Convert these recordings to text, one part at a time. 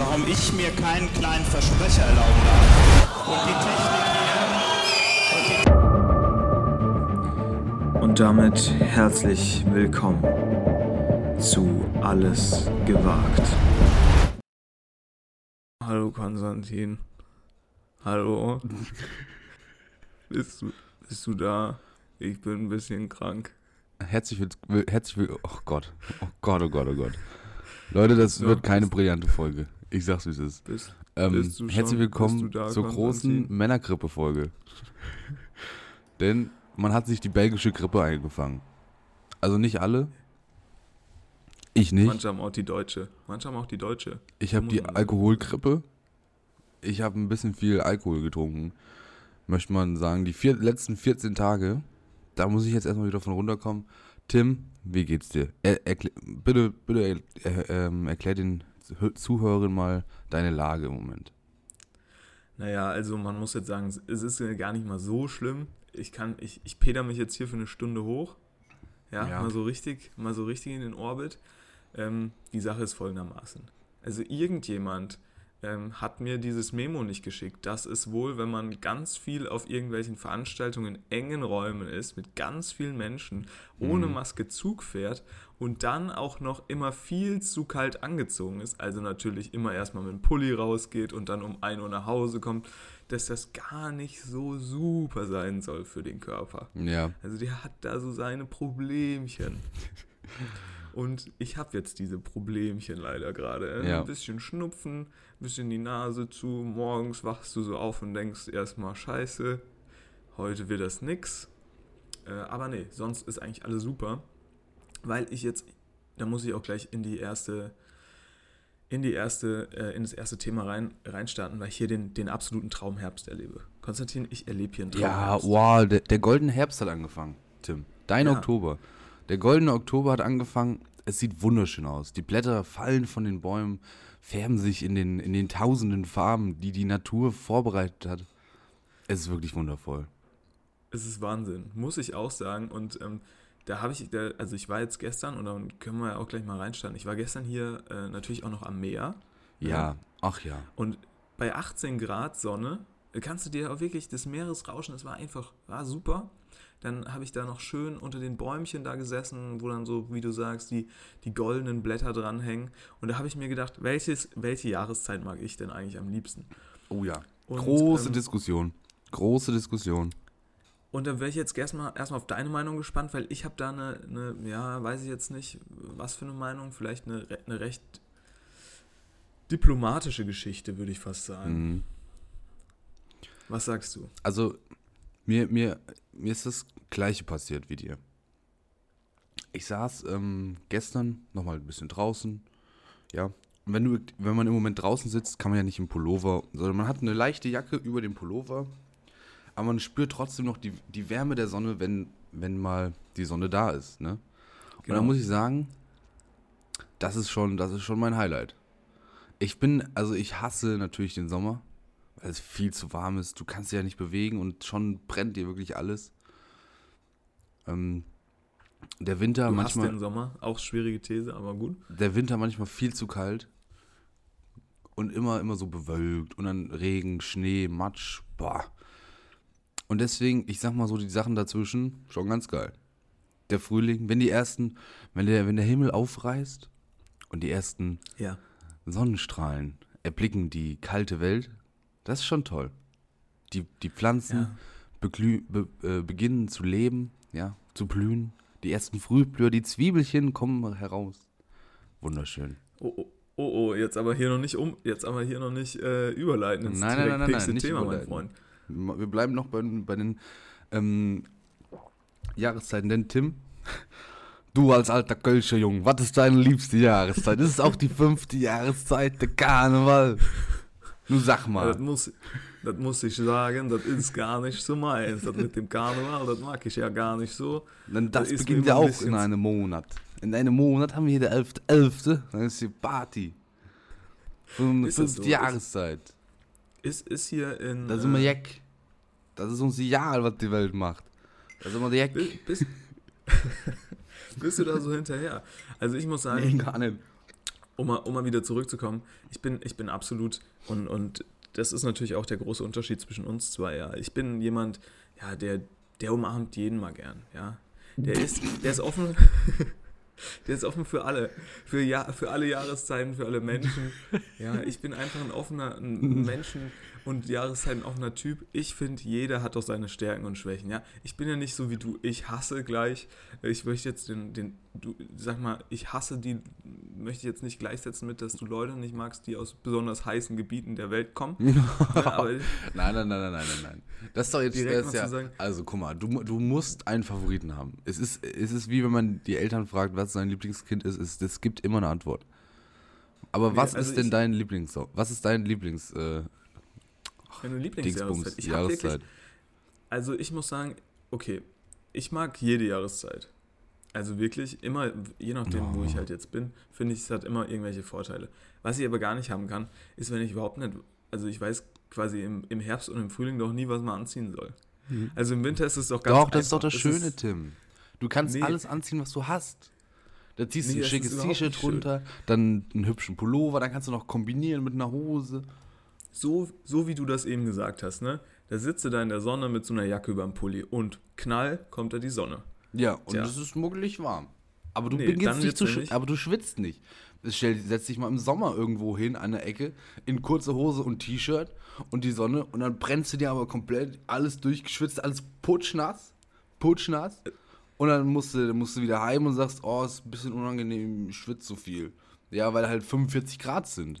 warum ich mir keinen kleinen Versprecher erlauben darf. Und die Technik Und damit herzlich willkommen zu Alles gewagt. Hallo Konstantin. Hallo. bist, du, bist du da? Ich bin ein bisschen krank. Herzlich willkommen. Herzlich will oh Gott. Oh Gott, oh Gott, oh Gott. Leute, das So, wird keine brillante Folge. Ich sag's, wie es ist. Bist, Ähm, bist du schon- herzlich willkommen zur großen? Männergrippe-Folge. Denn man hat sich die belgische Grippe eingefangen. Also nicht alle. Ich nicht. manche haben auch die deutsche. Manche haben auch die deutsche. Ich habe die Alkoholgrippe. Ich habe ein bisschen viel Alkohol getrunken. Möchte man sagen, die vier, letzten 14 Tage, da muss ich jetzt erstmal wieder von runterkommen. Tim, wie geht's dir? Er, erklä- bitte, bitte er, äh, ähm, erklär den Zuh- Zuhörern mal deine Lage im Moment. Naja, also man muss jetzt sagen, es ist gar nicht mal so schlimm. Ich kann, ich, ich peder mich jetzt hier für eine Stunde hoch. Ja, Ja. mal so richtig, mal so richtig in den Orbit. Ähm, die Sache ist folgendermaßen. Also irgendjemand ähm, hat mir dieses Memo nicht geschickt. Das ist wohl, wenn man ganz viel auf irgendwelchen Veranstaltungen in engen Räumen ist, mit ganz vielen Menschen, ohne Mhm. Maske Zug fährt und dann auch noch immer viel zu kalt angezogen ist, also natürlich immer erstmal mit dem Pulli rausgeht und dann um 1 Uhr nach Hause kommt, dass das gar nicht so super sein soll für den Körper. Ja. Also der hat da so seine Problemchen. Und ich habe jetzt diese Problemchen leider gerade. Ja. Ein bisschen Schnupfen, ein bisschen die Nase zu. Morgens wachst du so auf und denkst erstmal, scheiße, heute wird das nix. Äh, aber nee, sonst ist eigentlich alles super. Weil ich jetzt, da muss ich auch gleich in die erste, in die erste, äh, in das erste Thema rein, reinstarten, weil ich hier den, den absoluten Traumherbst erlebe. Konstantin, ich erlebe hier einen Ja, Traumherbst. wow, der, der goldene Herbst hat angefangen, Tim. Dein Ja. Oktober. Der goldene Oktober hat angefangen. Es sieht wunderschön aus. Die Blätter fallen von den Bäumen, färben sich in den, in den tausenden Farben, die die Natur vorbereitet hat. Es ist wirklich wundervoll. Es ist Wahnsinn, muss ich auch sagen. Und ähm, da habe ich, da, also ich war jetzt gestern, und dann können wir ja auch gleich mal reinstarten. Ich war gestern hier äh, natürlich auch noch am Meer. Ja, ach ja. Und bei 18 Grad Sonne äh, kannst du dir auch wirklich das Meeresrauschen, es war einfach, war super. Dann habe ich da noch schön unter den Bäumchen da gesessen, wo dann so, wie du sagst, die, die goldenen Blätter dranhängen. Und da habe ich mir gedacht, welches, welche Jahreszeit mag ich denn eigentlich am liebsten? Oh ja. Und, Große ähm, Diskussion. Große Diskussion. Und da wäre ich jetzt erstmal erstmal auf deine Meinung gespannt, weil ich habe da eine, eine, ja, weiß ich jetzt nicht, was für eine Meinung, vielleicht eine, eine recht diplomatische Geschichte, würde ich fast sagen. Mhm. Was sagst du? Also, mir, mir, mir ist das Gleiche passiert wie dir. Ich saß ähm, gestern nochmal ein bisschen draußen. Ja. Und wenn, du, wenn man im Moment draußen sitzt, kann man ja nicht im Pullover, sondern man hat eine leichte Jacke über dem Pullover. Aber man spürt trotzdem noch die, die Wärme der Sonne, wenn, wenn mal die Sonne da ist. Ne? Und Genau. da muss ich sagen, das ist schon, das ist schon mein Highlight. Ich bin, also ich hasse natürlich den Sommer, weil es viel zu warm ist. Du kannst dich ja nicht bewegen und schon brennt dir wirklich alles. Ähm, der Winter Du hast manchmal, den Sommer, auch schwierige These, aber gut. der Winter manchmal viel zu kalt und immer, immer so bewölkt und dann Regen, Schnee, Matsch, boah. Und deswegen, ich sag mal so, die Sachen dazwischen, schon ganz geil. Der Frühling, wenn die ersten, wenn der, wenn der Himmel aufreißt und die ersten Ja. Sonnenstrahlen erblicken die kalte Welt, das ist schon toll. Die, die Pflanzen Ja. beglü, be, äh, beginnen zu leben, ja, zu blühen. Die ersten Frühblüher, die Zwiebelchen kommen heraus. Wunderschön. Oh, oh, oh, oh, jetzt aber hier noch nicht um, jetzt aber hier noch nicht äh, überleiten ins Nein, nein, nein, nein, nächste nein, nicht Thema, mein überleiten. Freund. Wir bleiben noch bei, bei den ähm, Jahreszeiten. Denn Tim, du als alter Kölscher Jung, was ist deine liebste Jahreszeit? Das ist auch die fünfte Jahreszeit, der Karneval. Nun sag Das mal. muss, das muss ich sagen, das ist gar nicht so meins. Das mit dem Karneval, das mag ich ja gar nicht so. Denn das ist beginnt ja auch in einem Monat. In einem Monat haben wir hier der 11.11. 11. Dann ist hier Party. Das fünfte so? Jahreszeit. Ist, ist hier in. Da sind wir äh, Jack. Das ist uns egal, was die Welt macht. Da sind wir Jack. Bi- Bist, bist du da so hinterher? Also ich muss sagen, Nee, gar nicht. Um mal, um mal wieder zurückzukommen, ich bin, ich bin absolut, und, und das ist natürlich auch der große Unterschied zwischen uns zwei, ja. Ich bin jemand, ja, der, der umarmt jeden mal gern, ja. Der ist, der ist offen, der ist offen für alle, für, ja, für alle Jahreszeiten, für alle Menschen. Ja, ich bin einfach ein offener ein Menschen und Jahreszeiten offener Typ. Ich finde, jeder hat doch seine Stärken und Schwächen, ja. Ich bin ja nicht so wie du, ich hasse gleich. Ich möchte jetzt den, den du, sag mal, ich hasse die, möchte jetzt nicht gleichsetzen mit, dass du Leute nicht magst, die aus besonders heißen Gebieten der Welt kommen. ja, nein, nein, nein, nein, nein, nein. Das ist doch jetzt Direkt das ja, zu sagen- Also guck mal, du, du musst einen Favoriten haben. Es ist, es ist wie wenn man die Eltern fragt, was sein Lieblingskind ist. Es, es gibt immer eine Antwort. Aber Nee, was also ist denn ich- dein Lieblings? Was ist dein Lieblings äh, Meine Lieblingsjahreszeit. Ich hab wirklich, Jahreszeit? Also ich muss sagen, okay, ich mag jede Jahreszeit. Also wirklich immer, je nachdem, wo ich halt jetzt bin, finde ich, es hat immer irgendwelche Vorteile. Was ich aber gar nicht haben kann, ist, wenn ich überhaupt nicht, also ich weiß quasi im, im Herbst und im Frühling doch nie, was man anziehen soll. Also im Winter ist es doch ganz Doch, das ist doch das Es Schöne, Tim. Du kannst Nee. alles anziehen, was du hast. Da ziehst du Nee, ein das schickes T-Shirt runter, dann einen hübschen Pullover, dann kannst du noch kombinieren mit einer Hose. So, so wie du das eben gesagt hast, ne? Da sitzt du da in der Sonne mit so einer Jacke über dem Pulli und knall kommt da die Sonne. Ja, und Tja. es ist muggelig warm. Aber du Nee, beginnst nicht zu schwitzen, aber du schwitzt nicht. Stell, setz dich mal im Sommer irgendwo hin an der Ecke in kurze Hose und T-Shirt und die Sonne und dann brennst du dir aber komplett alles durchgeschwitzt, alles putschnass, putschnass und dann musst du, dann musst du wieder heim und sagst, oh, ist ein bisschen unangenehm, ich schwitze so viel. Ja, weil halt 45 Grad sind.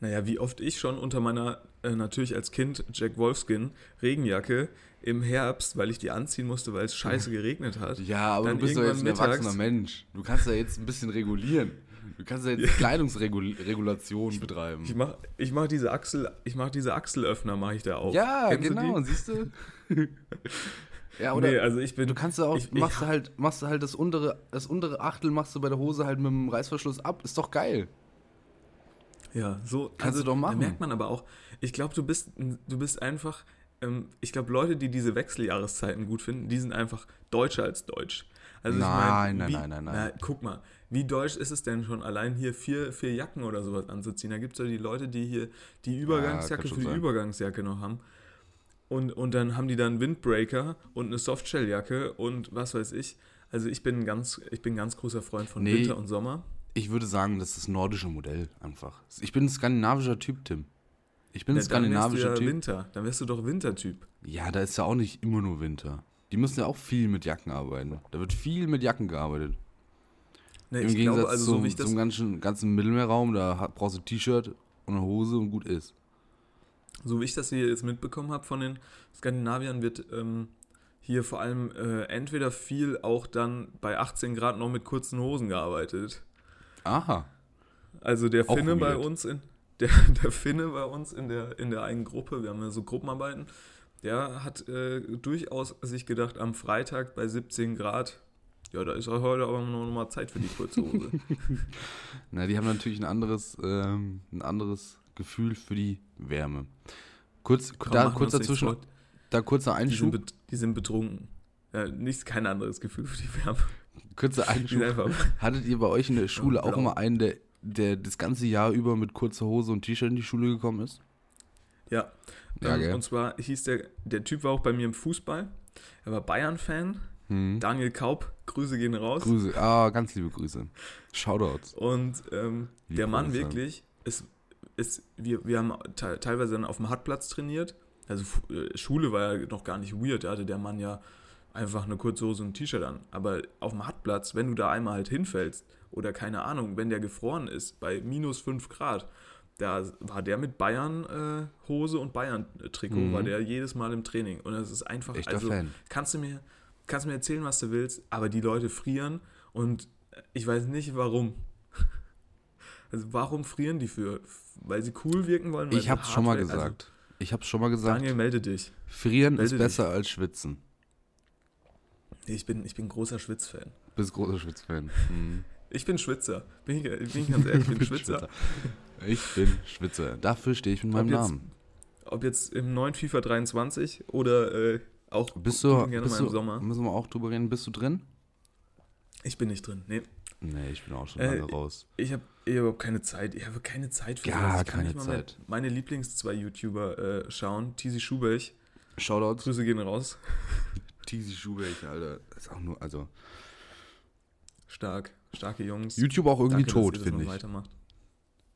Naja, wie oft ich schon unter meiner, äh, natürlich als Kind, Jack Wolfskin, Regenjacke im Herbst, weil ich die anziehen musste, weil es scheiße geregnet hat. Ja, aber du bist doch jetzt ein irgendwann erwachsener Mensch. Du kannst ja jetzt ein bisschen regulieren. Du kannst ja jetzt Kleidungsregulation betreiben. Ich mach, ich mach diese Achsel, ich mach diese Achselöffner, mache ich da auf. Ja, Kennst du genau, die? siehst du? ja, oder nee, also ich bin. du kannst ja auch, ich- ich- machst du halt, machst du halt das untere, das untere Achtel machst du bei der Hose halt mit dem Reißverschluss ab. Ist doch geil. Ja, so. Kannst du doch machen. Da merkt man aber auch, ich glaube, du bist, du bist einfach, ähm, ich glaube, Leute, die diese Wechseljahreszeiten gut finden, die sind einfach deutscher als deutsch. Also Nein, ich mein, nein, wie, nein, nein, nein. Na, guck mal, wie deutsch ist es denn schon, allein hier vier, vier Jacken oder sowas anzuziehen? Da gibt es ja die Leute, die hier die Übergangsjacke schon für die sein. Übergangsjacke noch haben. Und, und dann haben die dann Windbreaker und eine Softshelljacke und was weiß ich. Also ich bin ein ganz, ich bin ganz großer Freund von Nee. Winter und Sommer. Ich würde sagen, das ist das nordische Modell einfach. Ich bin ein skandinavischer Typ, Tim. Ich bin ein Ja, dann wärst du skandinavischer ja Typ. Winter. Dann wärst du doch Wintertyp. Ja, da ist ja auch nicht immer nur Winter. Die müssen ja auch viel mit Jacken arbeiten. Da wird viel mit Jacken gearbeitet. Ne, Im Gegensatz glaube, also zum, so das, zum ganzen, ganzen Mittelmeerraum, da brauchst du ein T-Shirt und eine Hose und gut ist. so wie ich das hier jetzt mitbekommen habe von den Skandinaviern, wird ähm, hier vor allem äh, entweder viel auch dann bei 18 Grad noch mit kurzen Hosen gearbeitet. Aha. Also der Auch Finne bei uns in der, der Finne bei uns in der in der einen Gruppe, wir haben ja so Gruppenarbeiten, der hat äh, durchaus sich gedacht, am Freitag bei 17 Grad, ja, da ist heute aber noch mal Zeit für die kurze Hose. Na, die haben natürlich ein anderes, ähm, ein anderes Gefühl für die Wärme. Kurz, Komm, da, kurz nichts dazwischen, da kurzer Die sind, Einschub, die sind betrunken. Ja, nicht kein anderes Gefühl für die Wärme. Sind Einschub. Hattet ihr bei euch in der Schule auch immer einen, der, der das ganze Jahr über mit kurzer Hose und T-Shirt in die Schule gekommen ist? Ja. Ja, ähm, und zwar hieß der, der Typ war auch bei mir im Fußball. Er war Bayern-Fan. Hm. Daniel Kaup, Grüße gehen raus. Grüße, ah, ganz liebe Grüße. Shoutouts. Und ähm, der Mann Grüße. wirklich, ist, ist, wir, wir haben te teilweise dann auf dem Hartplatz trainiert. Also äh, Schule war ja noch gar nicht weird. Da hatte der Mann ja einfach eine kurze Hose und ein T-Shirt an. Aber auf dem Hartplatz, wenn du da einmal halt hinfällst oder keine Ahnung, wenn der gefroren ist bei minus 5 Grad, da war der mit Bayern äh, Hose und Bayern Trikot, Mhm. war der jedes Mal im Training. Und das ist einfach, Echter also Fan. kannst du mir, kannst du mir erzählen, was du willst, aber die Leute frieren und ich weiß nicht warum. Also warum frieren die für? Weil sie cool wirken wollen? Ich hab's schon mal werden? gesagt. Ich hab's schon mal Also, gesagt. Daniel, melde dich. Frieren ist melde dich. besser als schwitzen. Ich bin, ich bin großer Schwitzfan. Bist großer Schwitzfan. Hm. Ich bin Schwitzer. Bin ich, bin ich ganz ehrlich, ich bin Schwitzer. Ich bin Schwitzer. Dafür stehe ich mit meinem jetzt- Namen. Ob jetzt im neuen FIFA 23 oder äh, auch Bist du, gerne bist mal im du Sommer. müssen wir auch drüber reden, bist du drin? Ich bin nicht drin. Nee. Nee, ich bin auch schon Äh, lange raus. Ich habe überhaupt keine Zeit. Ich habe keine Zeit für. Ich kann keine Zeit. meine Lieblings zwei YouTuber äh, schauen. Tizi Schubech. Shoutouts. Grüße gehen raus. Tizi Schubeck, Alter. Ist auch nur, also. Stark. Starke Jungs. YouTube auch irgendwie Danke, tot, das finde ich. Weitermacht.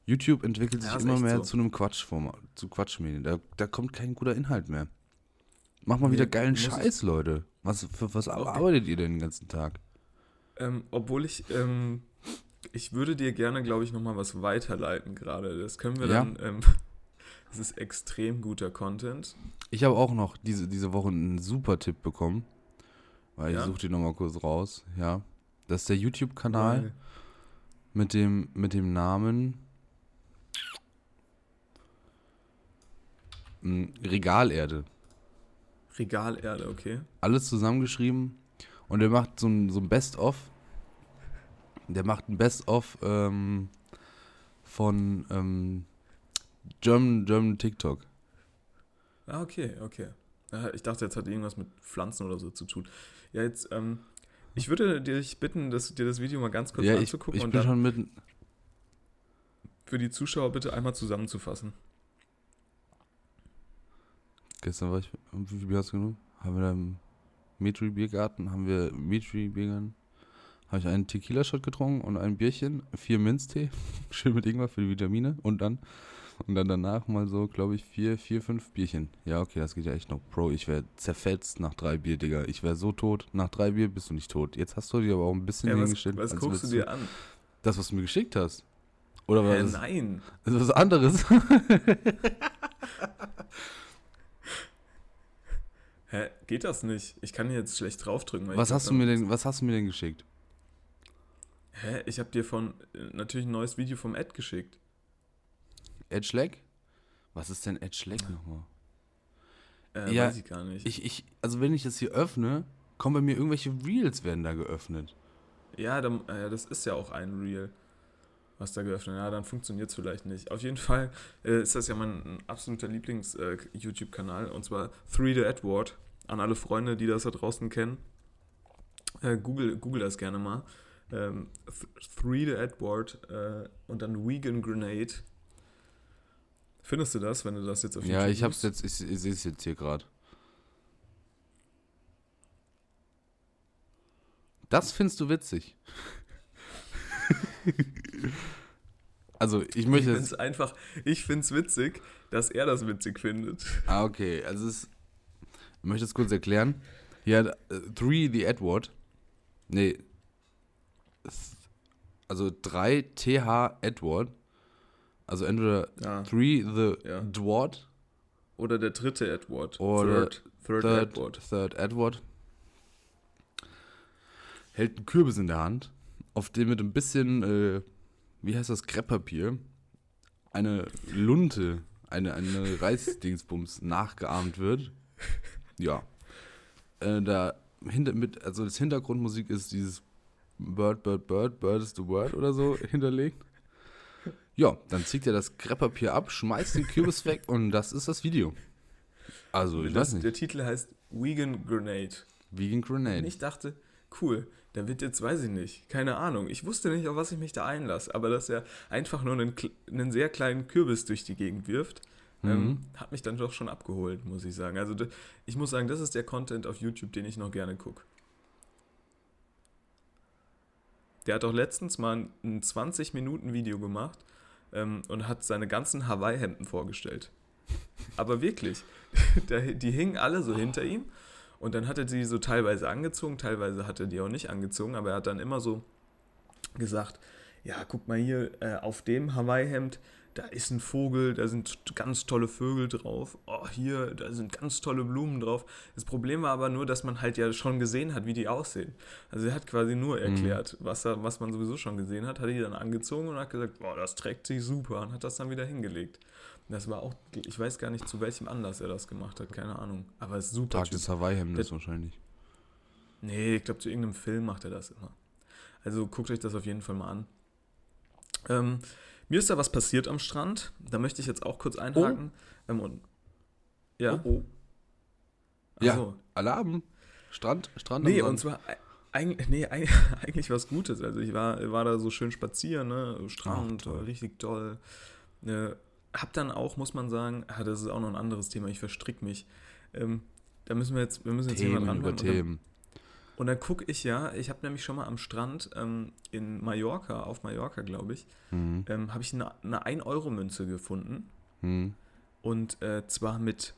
YouTube entwickelt sich Ja, ist immer mehr so. zu einem Quatschformat, zu Quatschmedien. Da, da kommt kein guter Inhalt mehr. Mach mal wieder Nee, geilen muss ich- Scheiß, Leute. Was, für was Okay. arbeitet ihr denn den ganzen Tag? Ähm, obwohl ich, ähm, ich würde dir gerne, glaube ich, nochmal was weiterleiten gerade. Das können wir Ja. dann, ähm, das ist extrem guter Content. Ich habe auch noch diese, diese Woche einen super Tipp bekommen. Weil Ja? ich suche die nochmal kurz raus. Ja. Das ist der YouTube-Kanal Weil- mit dem, mit dem Namen m, Regalerde. Regalerde, okay. Alles zusammengeschrieben. Und der macht so ein, so ein Best-of. Der macht ein Best-of ähm, von ähm, German, German TikTok. Ah, okay, okay. Ich dachte, jetzt hat irgendwas mit Pflanzen oder so zu tun. Ja, jetzt, ähm, ich würde dich bitten, dass, dir das Video mal ganz kurz ja, ich, anzugucken ich und bin schon mitten. für die Zuschauer bitte einmal zusammenzufassen. Gestern war ich. Wie viel Bier hast du genommen? Haben wir da im Metri Biergarten, haben wir Metri Biergarten. Habe ich einen Tequila-Shot getrunken und ein Bierchen, vier Minztee, schön mit Ingwer für die Vitamine und dann und dann danach mal so, glaube ich, vier, vier, fünf Bierchen. Ja, okay, das geht ja echt noch. Bro, ich wäre zerfetzt nach drei Bier, Digga. Ich wäre so tot. Nach drei Bier bist du nicht tot. Jetzt hast du dir aber auch ein bisschen Ja, was hingestellt. was guckst du dir an? Das, was du mir geschickt hast. Oder war Hä, das, nein. das ist was anderes? Hä, geht das nicht? Ich kann hier jetzt schlecht draufdrücken. weil was hast du mir denn, was hast du mir denn geschickt? Hä, ich habe dir von, äh, natürlich ein neues Video vom Ed geschickt. Ed Schleck? Was ist denn Ed Schleck nochmal? Äh, Ja, weiß ich gar nicht. Ich, ich, also wenn ich das hier öffne, kommen bei mir irgendwelche Reels werden da geöffnet. Ja, dann, äh, das ist ja auch ein Reel, was da geöffnet Ja, dann funktioniert es vielleicht nicht. Auf jeden Fall äh, ist das ja mein absoluter Lieblings-YouTube-Kanal und zwar Three the Edward. An alle Freunde, die das da draußen kennen. Äh, Google, Google das gerne mal. Ähm, Th- Three the Edward äh, und dann Vegan Grenade. Findest du das, wenn du das jetzt auf Ja, ich hab's jetzt, ich, ich sehe es jetzt hier gerade. Das findest du witzig. also, ich Ich möchte jetzt. es einfach, ich finde es witzig, dass er das witzig findet. Ah, okay. Also, es, ich möchte es kurz erklären. Hier hat äh, Three the Edward. Nee. Also 3 TH Edward. Also entweder Ja. Three the Ja. Dward Oder der dritte Edward. Oder Third, Third, Third, Edward. Third Edward hält einen Kürbis in der Hand, auf dem mit ein bisschen, äh, wie heißt das, Krepppapier, eine Lunte, eine, eine Reisdingsbums nachgeahmt wird. Ja. Äh, da hinter, mit, also das Hintergrundmusik ist dieses Bird, Bird, Bird, Bird is the word oder so hinterlegt. Ja, dann zieht er das Krepppapier ab, schmeißt den Kürbis weg und das ist das Video. Also, ich Das, weiß nicht. der Titel heißt Vegan Grenade. Vegan Grenade. Und ich dachte, cool, da wird jetzt, weiß ich nicht, keine Ahnung. Ich wusste nicht, auf was ich mich da einlasse, aber dass er einfach nur einen, einen sehr kleinen Kürbis durch die Gegend wirft, ähm, Mhm. hat mich dann doch schon abgeholt, muss ich sagen. Also ich muss sagen, das ist der Content auf YouTube, den ich noch gerne gucke. Der hat auch letztens mal ein 20-Minuten-Video gemacht ähm, und hat seine ganzen Hawaii-Hemden vorgestellt. Aber wirklich, der, die hingen alle so hinter ihm und dann hat er die so teilweise angezogen, teilweise hat er die auch nicht angezogen, aber er hat dann immer so gesagt, ja, guck mal hier, äh, auf dem Hawaii-Hemd, da ist ein Vogel, da sind ganz tolle Vögel drauf. Oh, hier, da sind ganz tolle Blumen drauf. Das Problem war aber nur, dass man halt ja schon gesehen hat, wie die aussehen. Also er hat quasi nur erklärt, was, er, was man sowieso schon gesehen hat, hat die dann angezogen und hat gesagt, boah, das trägt sich super und hat das dann wieder hingelegt. Das war auch, ich weiß gar nicht, zu welchem Anlass er das gemacht hat, keine Ahnung. Aber es ist super. Tag des Hawaii-Hemdes wahrscheinlich. Nee, ich glaube, zu irgendeinem Film macht er das immer. Also guckt euch das auf jeden Fall mal an. Ähm, mir ist da was passiert am Strand. Da möchte ich jetzt auch kurz einhaken. Ähm, und, ja? Oh, oh. Ja. so. Alarm. Strand, Strand Nee, und zwar, Eigentlich, nee, eigentlich, eigentlich was Gutes. Also ich war, war da so schön spazieren, ne? Strand, Ach, toll. richtig toll. Ne, hab dann auch, muss man sagen, ah, das ist auch noch ein anderes Thema, ich verstrick mich. Ähm, da müssen wir jetzt, wir müssen jetzt Themen jemanden über Themen. Und dann gucke ich ja, ich habe nämlich schon mal am Strand ähm, in Mallorca, auf Mallorca, glaube ich, Hm. ähm, habe ich eine, eine 1-Euro-Münze gefunden. Hm. Und äh, zwar mit,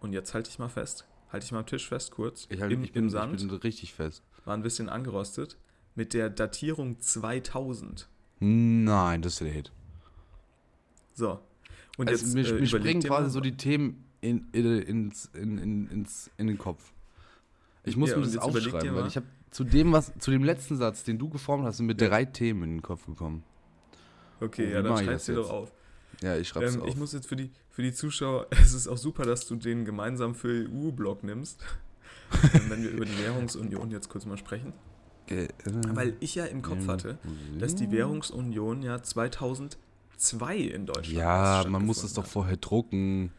und jetzt halte ich mal fest, halte ich mal am Tisch fest kurz, Ich, halt, im, ich, bin, im Sand, ich bin richtig fest. war ein bisschen angerostet, mit der Datierung 2000. Nein, das ist der Hit. So. Und Also jetzt mir, äh, mir überleg springen quasi so die Themen in, in, ins, in, in, ins, in den Kopf. Ich muss Ja, mir und das aufschreiben, weil ich habe zu dem, was, zu dem letzten Satz, den du geformt hast, sind mir Ja. drei Themen in den Kopf gekommen. Okay, Wie ja, dann mach ich schreib's das dir doch auf. Ja, ich schreib's Ähm, auf. ich muss jetzt für die, für die Zuschauer, es ist auch super, dass du den gemeinsam für EU-Blog nimmst, ähm, wenn wir über die Währungsunion jetzt kurz mal sprechen. Äh, äh, Weil ich ja im Kopf hatte, dass die Währungsunion ja 2002 in Deutschland Ja, man muss es doch vorher drucken.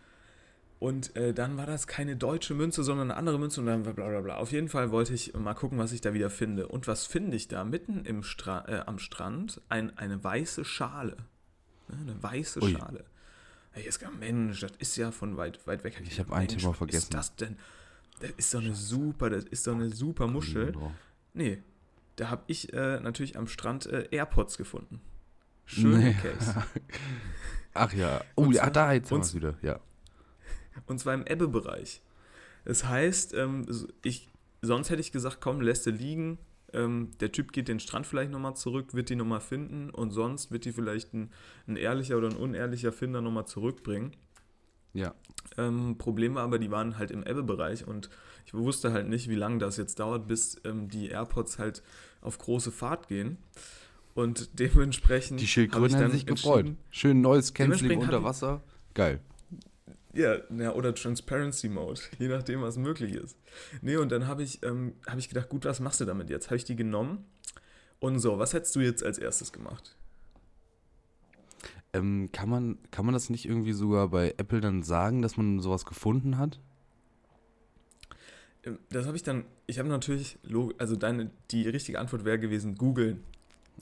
Und äh, dann war das keine deutsche Münze, sondern eine andere Münze und dann bla bla bla. Auf jeden Fall wollte ich mal gucken, was ich da wieder finde. Und was finde ich da? Mitten im Stra äh, am Strand ein, eine weiße Schale. Ne, Eine weiße Ui. Schale. Ey, jetzt gar Mensch, das ist ja von weit, weit weg. Ich hab ein Mensch, Thema was vergessen. ist das denn? Das ist doch eine super, das ist doch eine super Muschel. Nee, da habe ich äh, natürlich am Strand äh, AirPods gefunden. Schöne Nee. Case. Ach ja. Oh Und ja, da jetzt haben wieder. Ja. Und zwar im Ebbe-Bereich. Das heißt, ähm, ich, sonst hätte ich gesagt, komm, lässt du liegen. Ähm, der Typ geht den Strand vielleicht nochmal zurück, wird die nochmal finden und sonst wird die vielleicht ein, ein ehrlicher oder ein unehrlicher Finder nochmal zurückbringen. Ja. Ähm, Problem war aber, die waren halt im Ebbe-Bereich und ich wusste halt nicht, wie lange das jetzt dauert, bis ähm, die AirPods halt auf große Fahrt gehen. Und dementsprechend. Die Schildkröten haben sich gefreut. Schön neues Canceling unter Wasser. Geil. Ja, ja, oder Transparency Mode, je nachdem, was möglich ist. Nee, und dann habe ich, ähm, hab ich gedacht, gut, was machst du damit jetzt? Habe ich die genommen und so, was hättest du jetzt als erstes gemacht? Ähm, kann, man, kann man das nicht irgendwie sogar bei Apple dann sagen, dass man sowas gefunden hat? Ähm, Das habe ich dann, ich habe natürlich, log- also deine, die richtige Antwort wäre gewesen, googeln.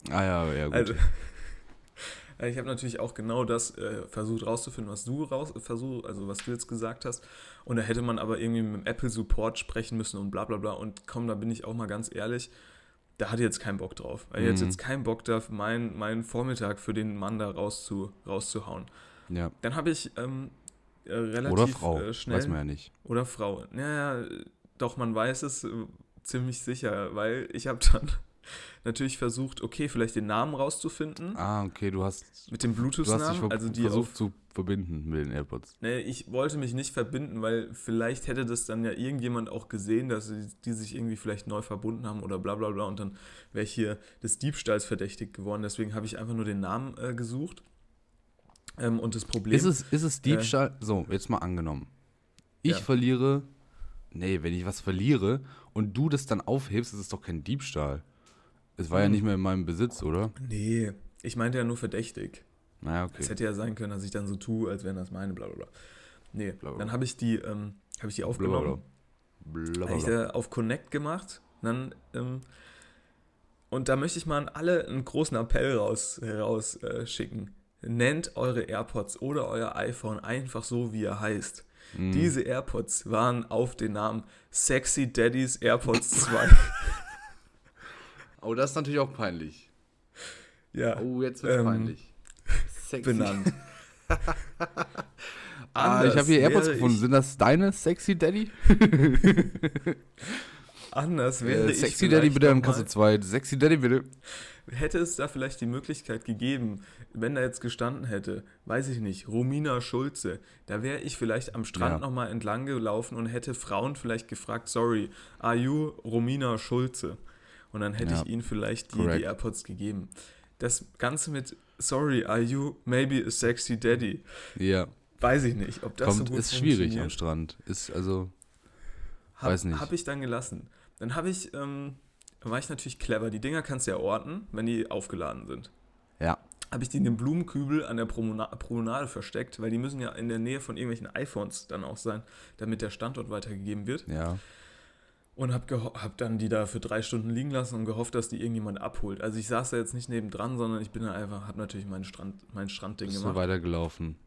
Ah ja, ja gut. Also, ich habe natürlich auch genau das äh, versucht rauszufinden, was du raus, versuch, also was du jetzt gesagt hast. Und da hätte man aber irgendwie mit dem Apple Support sprechen müssen und bla bla bla. Und komm, da bin ich auch mal ganz ehrlich, da hatte ich jetzt keinen Bock drauf. Weil ich Mhm. jetzt jetzt keinen Bock drauf, meinen mein Vormittag für den Mann da rauszu, rauszuhauen. ja. Dann habe ich ähm, äh, relativ Oder Frau, äh, schnell. weiß man ja nicht. Oder Frau. Naja, doch, man weiß es äh, ziemlich sicher, weil ich habe dann natürlich versucht, okay, vielleicht den Namen rauszufinden. Ah, okay, du hast, Mit dem Bluetooth-Namen, also die versucht auf, zu verbinden mit den AirPods. ne, ich wollte mich nicht verbinden, weil vielleicht hätte das dann ja irgendjemand auch gesehen, dass sie, die sich irgendwie vielleicht neu verbunden haben oder bla bla bla und dann wäre ich hier des Diebstahls verdächtig geworden. Deswegen habe ich einfach nur den Namen äh, gesucht. Ähm, und das Problem. Ist es, ist es Diebstahl? so, jetzt mal angenommen. Ich Ja. verliere. Nee, wenn ich was verliere und du das dann aufhebst, ist es doch kein Diebstahl. Es war ja Hm. nicht mehr in meinem Besitz, oder? nee, ich meinte ja nur verdächtig. Naja, Es okay. hätte ja sein können, dass ich dann so tue, als wären das meine, bla bla bla. Nee, Bla, bla. dann habe ich die, ähm, habe ich die aufgenommen. Habe ich Blablabla. da auf Connect gemacht. Dann, ähm, und da möchte ich mal an alle einen großen Appell raus, raus äh, schicken. Nennt eure AirPods oder euer iPhone einfach so, wie er heißt. Mhm. Diese AirPods waren auf den Namen Sexy Daddy's AirPods 2. Oh, das ist natürlich auch peinlich. ja, Oh, jetzt wird's Ähm, peinlich. Sexy. benannt. Ah, ich habe hier AirPods gefunden. ich- Sind das deine Sexy Daddy? Anders wäre Äh, ich Sexy Daddy bitte mal- Kasse 2. Sexy Daddy bitte. Hätte es da vielleicht die Möglichkeit gegeben, wenn da jetzt gestanden hätte, weiß ich nicht, Romina Schulze, da wäre ich vielleicht am Strand Ja. nochmal entlang gelaufen und hätte Frauen vielleicht gefragt, sorry, are you Romina Schulze? Und dann hätte Ja. ich ihnen vielleicht die, die. AirPods gegeben. Das Ganze mit, sorry, are you maybe a sexy daddy? Ja, Weiß ich nicht, ob das kommt, so gut ist schwierig am. Strand. Ist also, Hab, Weiß nicht. Habe ich dann gelassen. Dann habe ich, ähm, war ich natürlich clever. Die Dinger kannst du ja orten, wenn die aufgeladen sind. ja. habe ich die in den Blumenkübel an der Promona Promenade versteckt, weil die müssen ja in der Nähe von irgendwelchen iPhones dann auch sein, damit der Standort weitergegeben wird. Ja. Und hab, hab dann die da für drei Stunden liegen lassen und gehofft, dass die irgendjemand abholt. Also ich saß da jetzt nicht nebendran, sondern ich bin da einfach, hab natürlich mein, Strand, mein Strandding Bist gemacht. so weitergelaufen.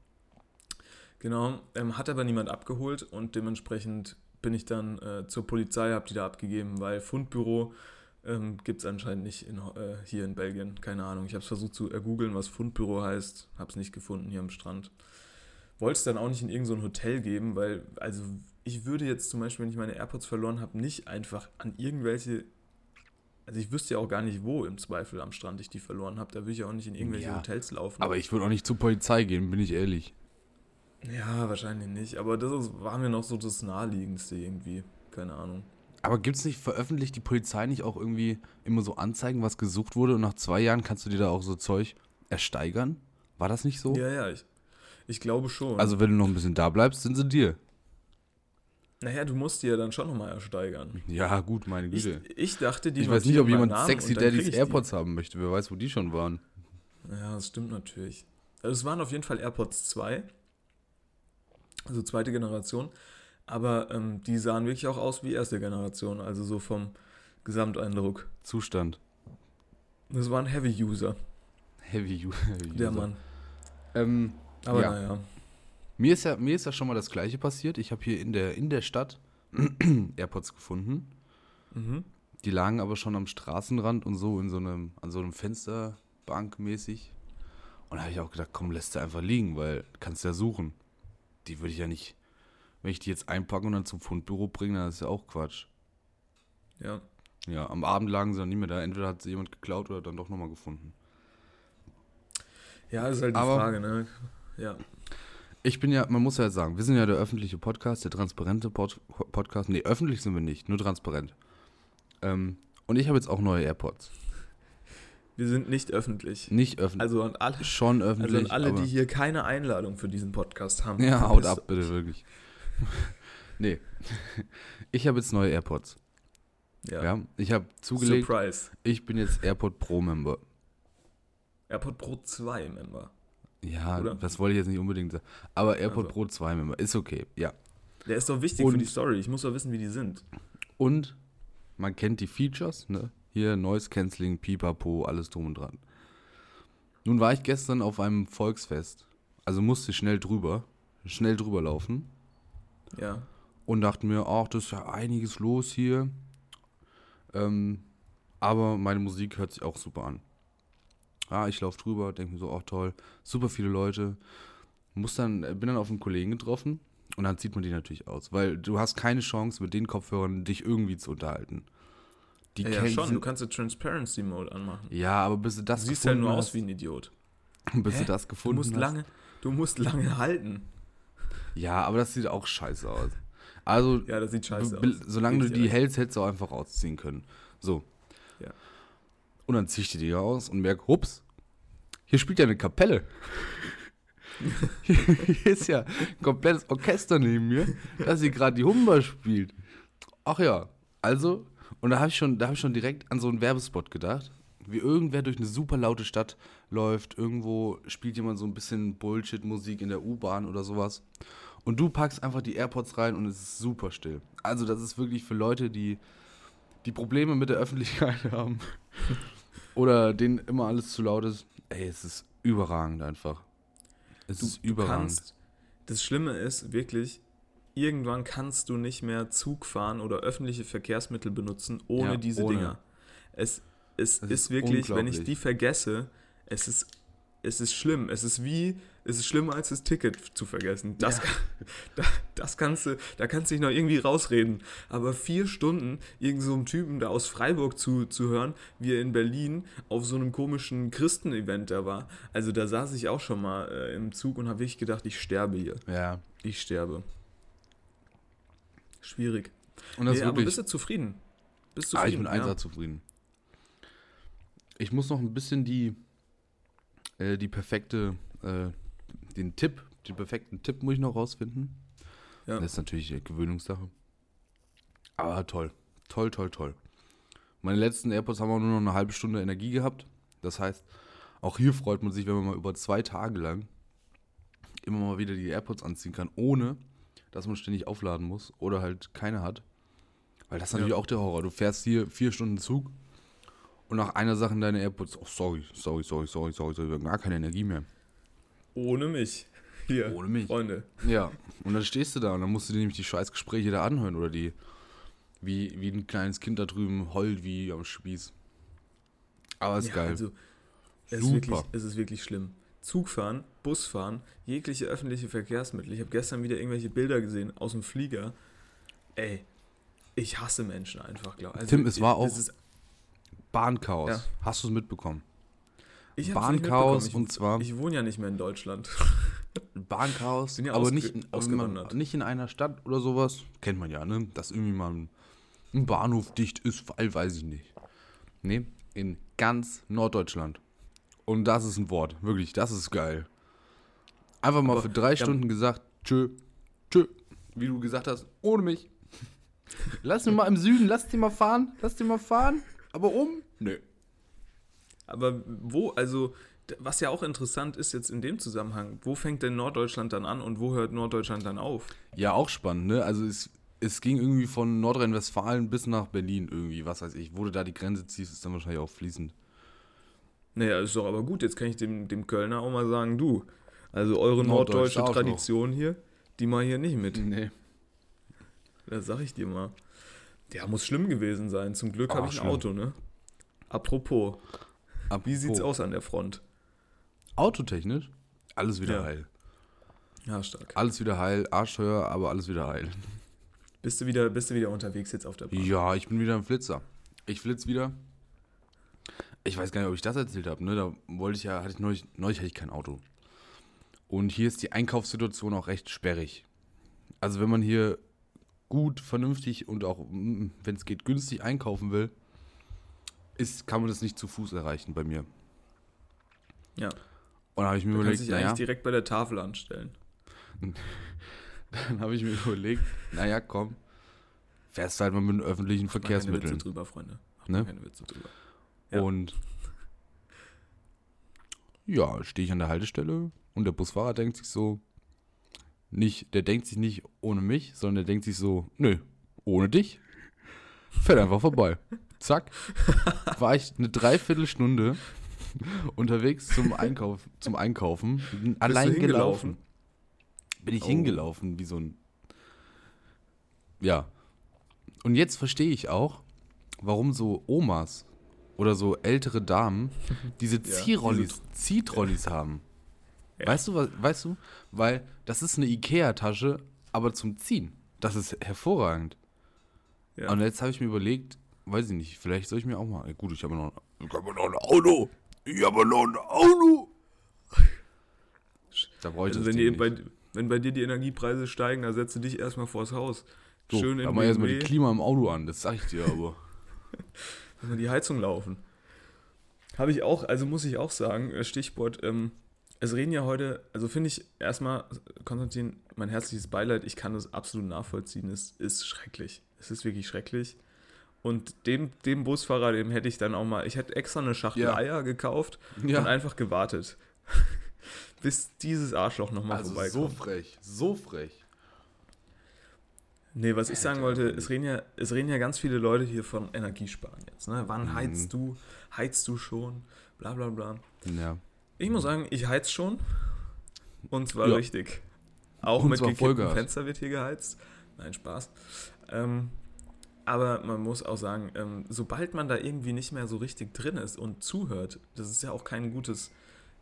Genau, ähm, hat aber niemand abgeholt und dementsprechend bin ich dann äh, zur Polizei, habe die da abgegeben, weil Fundbüro ähm, gibt es anscheinend nicht in, äh, hier in Belgien. Keine Ahnung. Ich habe es versucht zu ergoogeln, was Fundbüro heißt, habe es nicht gefunden hier am Strand. Wollte es dann auch nicht in irgendein so Hotel geben, weil, also ich würde jetzt zum Beispiel, wenn ich meine AirPods verloren habe, nicht einfach an irgendwelche also ich wüsste ja auch gar nicht, wo im Zweifel am Strand ich die verloren habe. Da würde ich ja auch nicht in irgendwelche Ja, Hotels laufen. Aber ich würde auch nicht zur Polizei gehen, bin ich ehrlich. Ja, wahrscheinlich nicht. Aber das ist, war mir noch so das Naheliegendste irgendwie. Keine Ahnung. Aber gibt es nicht, veröffentlicht die Polizei nicht auch irgendwie immer so Anzeigen, was gesucht wurde und nach zwei Jahren kannst du dir da auch so Zeug ersteigern? War das nicht so? Ja, ja, ich, ich glaube schon. Also wenn du noch ein bisschen da bleibst, sind sie dir. Naja, du musst die ja dann schon nochmal ersteigern. Ja, gut, meine Ich, Güte. ich dachte, die Ich, weiß nicht, ob jemand Namen sexy Daddy's ich die. AirPods haben möchte. Wer weiß, wo die schon waren. Ja, das stimmt natürlich. Also es waren auf jeden Fall AirPods 2. Also zweite Generation. Aber ähm, die sahen wirklich auch aus wie erste Generation. Also so vom Gesamteindruck. Zustand. Das war ein Heavy, U- Heavy der User. Mann. Ähm, Aber Ja. naja. Mir, ist ja, mir ist ja schon mal das Gleiche passiert. Ich habe hier in der, in der Stadt AirPods gefunden. Mhm. Die lagen aber schon am Straßenrand und so in so einem, an so einem Fensterbank mäßig. Und da habe ich auch gedacht, komm, lässt sie einfach liegen, weil kannst ja suchen. Die würde ich ja nicht, wenn ich die jetzt einpacke und dann zum Fundbüro bringe, dann ist ja auch Quatsch. Ja. Ja, am Abend lagen sie dann nicht mehr da. Entweder hat sie jemand geklaut oder dann doch nochmal gefunden. Ja, das ist halt die Aber- Frage, ne? Ja. Ich bin ja, man muss ja sagen, wir sind ja der öffentliche Podcast, der transparente Pod Podcast. Nee, öffentlich sind wir nicht, nur transparent. Ähm, und ich habe jetzt auch neue AirPods. Wir sind nicht öffentlich. Nicht öffentlich. Also an alle, schon also öffentlich. an alle die hier keine Einladung für diesen Podcast haben. Ja, haut ab, bitte, wirklich. nee. Ich habe jetzt neue AirPods. Ja. Ja. Ich habe zugelegt, Surprise. ich bin jetzt AirPod Pro Member. AirPod Pro 2 Member. Ja, Oder? das wollte ich jetzt nicht unbedingt sagen. Aber AirPod Also. Pro 2 Member ist okay, ja. Der ist doch wichtig Und- für die Story. Ich muss doch wissen, wie die sind. Und man kennt die Features, ne? Hier Noise Cancelling, Pipapo, alles drum und dran. Nun war ich gestern auf einem Volksfest, also musste ich schnell drüber, schnell drüber laufen Ja. und dachte mir, ach, das ist ja einiges los hier. Ähm, aber meine Musik hört sich auch super an. Ja, ich laufe drüber, denke mir so, ach toll, super viele Leute. Muss dann, äh, bin dann auf einen Kollegen getroffen und dann zieht man die natürlich aus, weil du hast keine Chance mit den Kopfhörern dich irgendwie zu unterhalten. Die Ja, schon. Du kannst den Transparency Mode anmachen. ja, aber bis du das Du siehst ja nur hast, aus wie ein Idiot. bis Hä? du das Du gefunden musst hast. lange, du musst lange halten. Ja, aber das sieht auch scheiße aus. Also, Ja, das sieht scheiße aus. Solange du die hältst, hättest du auch einfach ausziehen können. So. Ja. Und dann zieh ich die Dinger aus und merke, hups, hier spielt ja eine Kapelle. hier ist ja ein komplettes Orchester neben mir, das hier gerade die Humba spielt. Ach ja, also, und da habe ich, schon- hab ich schon direkt an so einen Werbespot gedacht. Wie irgendwer durch eine super laute Stadt läuft, irgendwo spielt jemand so ein bisschen Bullshit-Musik in der U-Bahn oder sowas. Und du packst einfach die AirPods rein und es ist super still. Also das ist wirklich für Leute, die, die Probleme mit der Öffentlichkeit haben oder denen immer alles zu laut ist. Ey, es ist überragend einfach. Es Du, ist überragend. kannst, das Schlimme ist wirklich, irgendwann kannst du nicht mehr Zug fahren oder öffentliche Verkehrsmittel benutzen ohne Ja, diese ohne. Dinger. Es, es Es ist, ist wirklich, wenn ich die vergesse, es ist, es ist schlimm. Es ist wie, es ist schlimmer als das Ticket zu vergessen. Das, Ja. da, das kannst du, da kannst du dich noch irgendwie rausreden. Aber vier Stunden irgend so einem Typen da aus Freiburg zu, zu hören, wie er in Berlin auf so einem komischen Christen-Event da war. Also da saß ich auch schon mal äh, im Zug und habe wirklich gedacht, ich sterbe hier. Ja. Ich sterbe. Schwierig. Und das Nee, ist aber wirklich. bist du zufrieden? Bist du Ah, ich zufrieden? bin einser zufrieden. Ich muss noch ein bisschen die, äh, die perfekte, äh, den Tipp, den perfekten Tipp muss ich noch rausfinden. Ja. Das ist natürlich äh, Gewöhnungssache. Aber toll. Toll, toll, toll. Meine letzten AirPods haben auch nur noch eine halbe Stunde Energie gehabt. Das heißt, auch hier freut man sich, wenn man mal über zwei Tage lang immer mal wieder die AirPods anziehen kann, ohne dass man ständig aufladen muss oder halt keine hat. Weil das ist natürlich Ja. auch der Horror. Du fährst hier vier Stunden Zug und nach einer Sache in deine AirPods, oh sorry, sorry, sorry, sorry, sorry, sorry, gar keine Energie mehr. Ohne mich. Hier, Ohne mich. Freunde. Ja, und dann stehst du da und dann musst du dir nämlich die Scheißgespräche da anhören oder die, wie, wie ein kleines Kind da drüben heult wie am Spieß. Aber ist Ja, geil. Also, es, ist Super. wirklich, es ist wirklich schlimm. Zugfahren, Busfahren, jegliche öffentliche Verkehrsmittel. Ich habe gestern wieder irgendwelche Bilder gesehen aus dem Flieger. Ey, ich hasse Menschen einfach, glaube ich. Tim, es war auch- ist- Bahnchaos. Ja. Hast du es mitbekommen? Ich Bahnchaos mitbekommen. und zwar Ich, ich wohne ja nicht mehr in Deutschland. Bahnchaos, ja aber nicht, in- aber man, nicht in einer Stadt oder sowas. Kennt man ja, ne? Dass irgendwie mal ein, ein Bahnhof dicht ist, weil weiß ich nicht. Nee, in ganz Norddeutschland. Und das ist ein Wort, wirklich, das ist geil. Einfach mal Aber für drei da- Stunden gesagt, tschö, tschö, wie du gesagt hast, ohne mich. Lass mich mal im Süden, lass dich mal fahren, lass dich mal fahren, aber um? Nö. Aber wo, also, was ja auch interessant ist jetzt in dem Zusammenhang, wo fängt denn Norddeutschland dann an und wo hört Norddeutschland dann auf? Ja, auch spannend, ne? Also es, es ging irgendwie von Nordrhein-Westfalen bis nach Berlin irgendwie, was weiß ich. Wo du da die Grenze ziehst, ist dann wahrscheinlich auch fließend. Naja, ist doch aber gut. Jetzt kann ich dem, dem Kölner auch mal sagen, du, also eure Norddeutsche. Tradition hier, die mal hier nicht mit. Nee. Das sag ich dir mal. Der muss schlimm gewesen sein. Zum Glück Ah, habe ich ein schlimm. Auto, ne? Apropos, wie sieht's Apropos. aus an der Front? Autotechnisch? Alles wieder Ja. heil. Ja, stark. Alles wieder heil, Arschteuer, aber alles wieder heil. Bist du wieder, bist du wieder unterwegs jetzt auf der Bahn? Ja, ich bin wieder ein Flitzer. Ich flitz wieder. Ich weiß gar nicht, ob ich das erzählt habe, ne? Da wollte ich ja, hatte ich neulich, neulich hatte ich kein Auto. Und hier ist die Einkaufssituation auch recht sperrig. Also wenn man hier gut, vernünftig und auch, wenn es geht, günstig einkaufen will, ist, kann man das nicht zu Fuß erreichen bei mir. Ja. Und dann habe ich mir Du kannst überlegt, dich naja, eigentlich direkt bei der Tafel anstellen. dann habe ich mir überlegt, naja, komm, fährst halt mal mit den öffentlichen Mach keine Verkehrsmitteln. Witze drüber, Freunde. Mach Ne? keine Witze drüber. Ja. Und ja, stehe ich an der Haltestelle und der Busfahrer denkt sich so, nicht, der denkt sich nicht ohne mich, sondern der denkt sich so, nö, ohne dich. Fährt einfach vorbei. Zack. War ich eine Dreiviertelstunde unterwegs zum, Einkauf, zum Einkaufen. Bin allein gelaufen. Bin ich Oh. hingelaufen, wie so ein. Ja. Und jetzt verstehe ich auch, warum so Omas oder so ältere Damen diese Ziehtrollis, Ziehtrollis haben. Ja. Weißt du, was, weißt du? Weil das ist eine Ikea-Tasche, aber zum Ziehen. Das ist hervorragend. Ja. Und jetzt habe ich mir überlegt, weiß ich nicht, vielleicht soll ich mir auch mal. Gut, ich habe noch, ich habe noch ein Auto. Ich habe noch ein Auto. Da brauche ich Also das wenn, die, bei, nicht. wenn bei dir die Energiepreise steigen, dann setze dich erstmal vors Haus. So, Schön da in mach ich erstmal die Klima im Auto an, das sag ich dir aber. lass mal die Heizung laufen. Habe ich auch, also muss ich auch sagen, äh, Stichwort, ähm, es reden ja heute, also finde ich erstmal, Konstantin, mein herzliches Beileid, ich kann das absolut nachvollziehen, es ist schrecklich. Es ist wirklich schrecklich. Und dem, dem Busfahrer, dem hätte ich dann auch mal, ich hätte extra eine Schachtel Ja. Eier gekauft und Ja, einfach gewartet, bis dieses Arschloch nochmal also vorbeikommt. so frech, so frech. Nee, was ich sagen wollte, es reden, ja, es reden ja ganz viele Leute hier von Energiesparen jetzt. Ne? Wann Mhm. heizt du? Heizt du schon? Bla bla bla. Ja. Ich muss sagen, ich heiz schon. Und zwar Ja. richtig. Auch Und mit gekipptem. Fenster wird hier geheizt. Nein, Spaß. Ähm, aber man muss auch sagen, ähm, sobald man da irgendwie nicht mehr so richtig drin ist und zuhört, das ist ja auch kein gutes,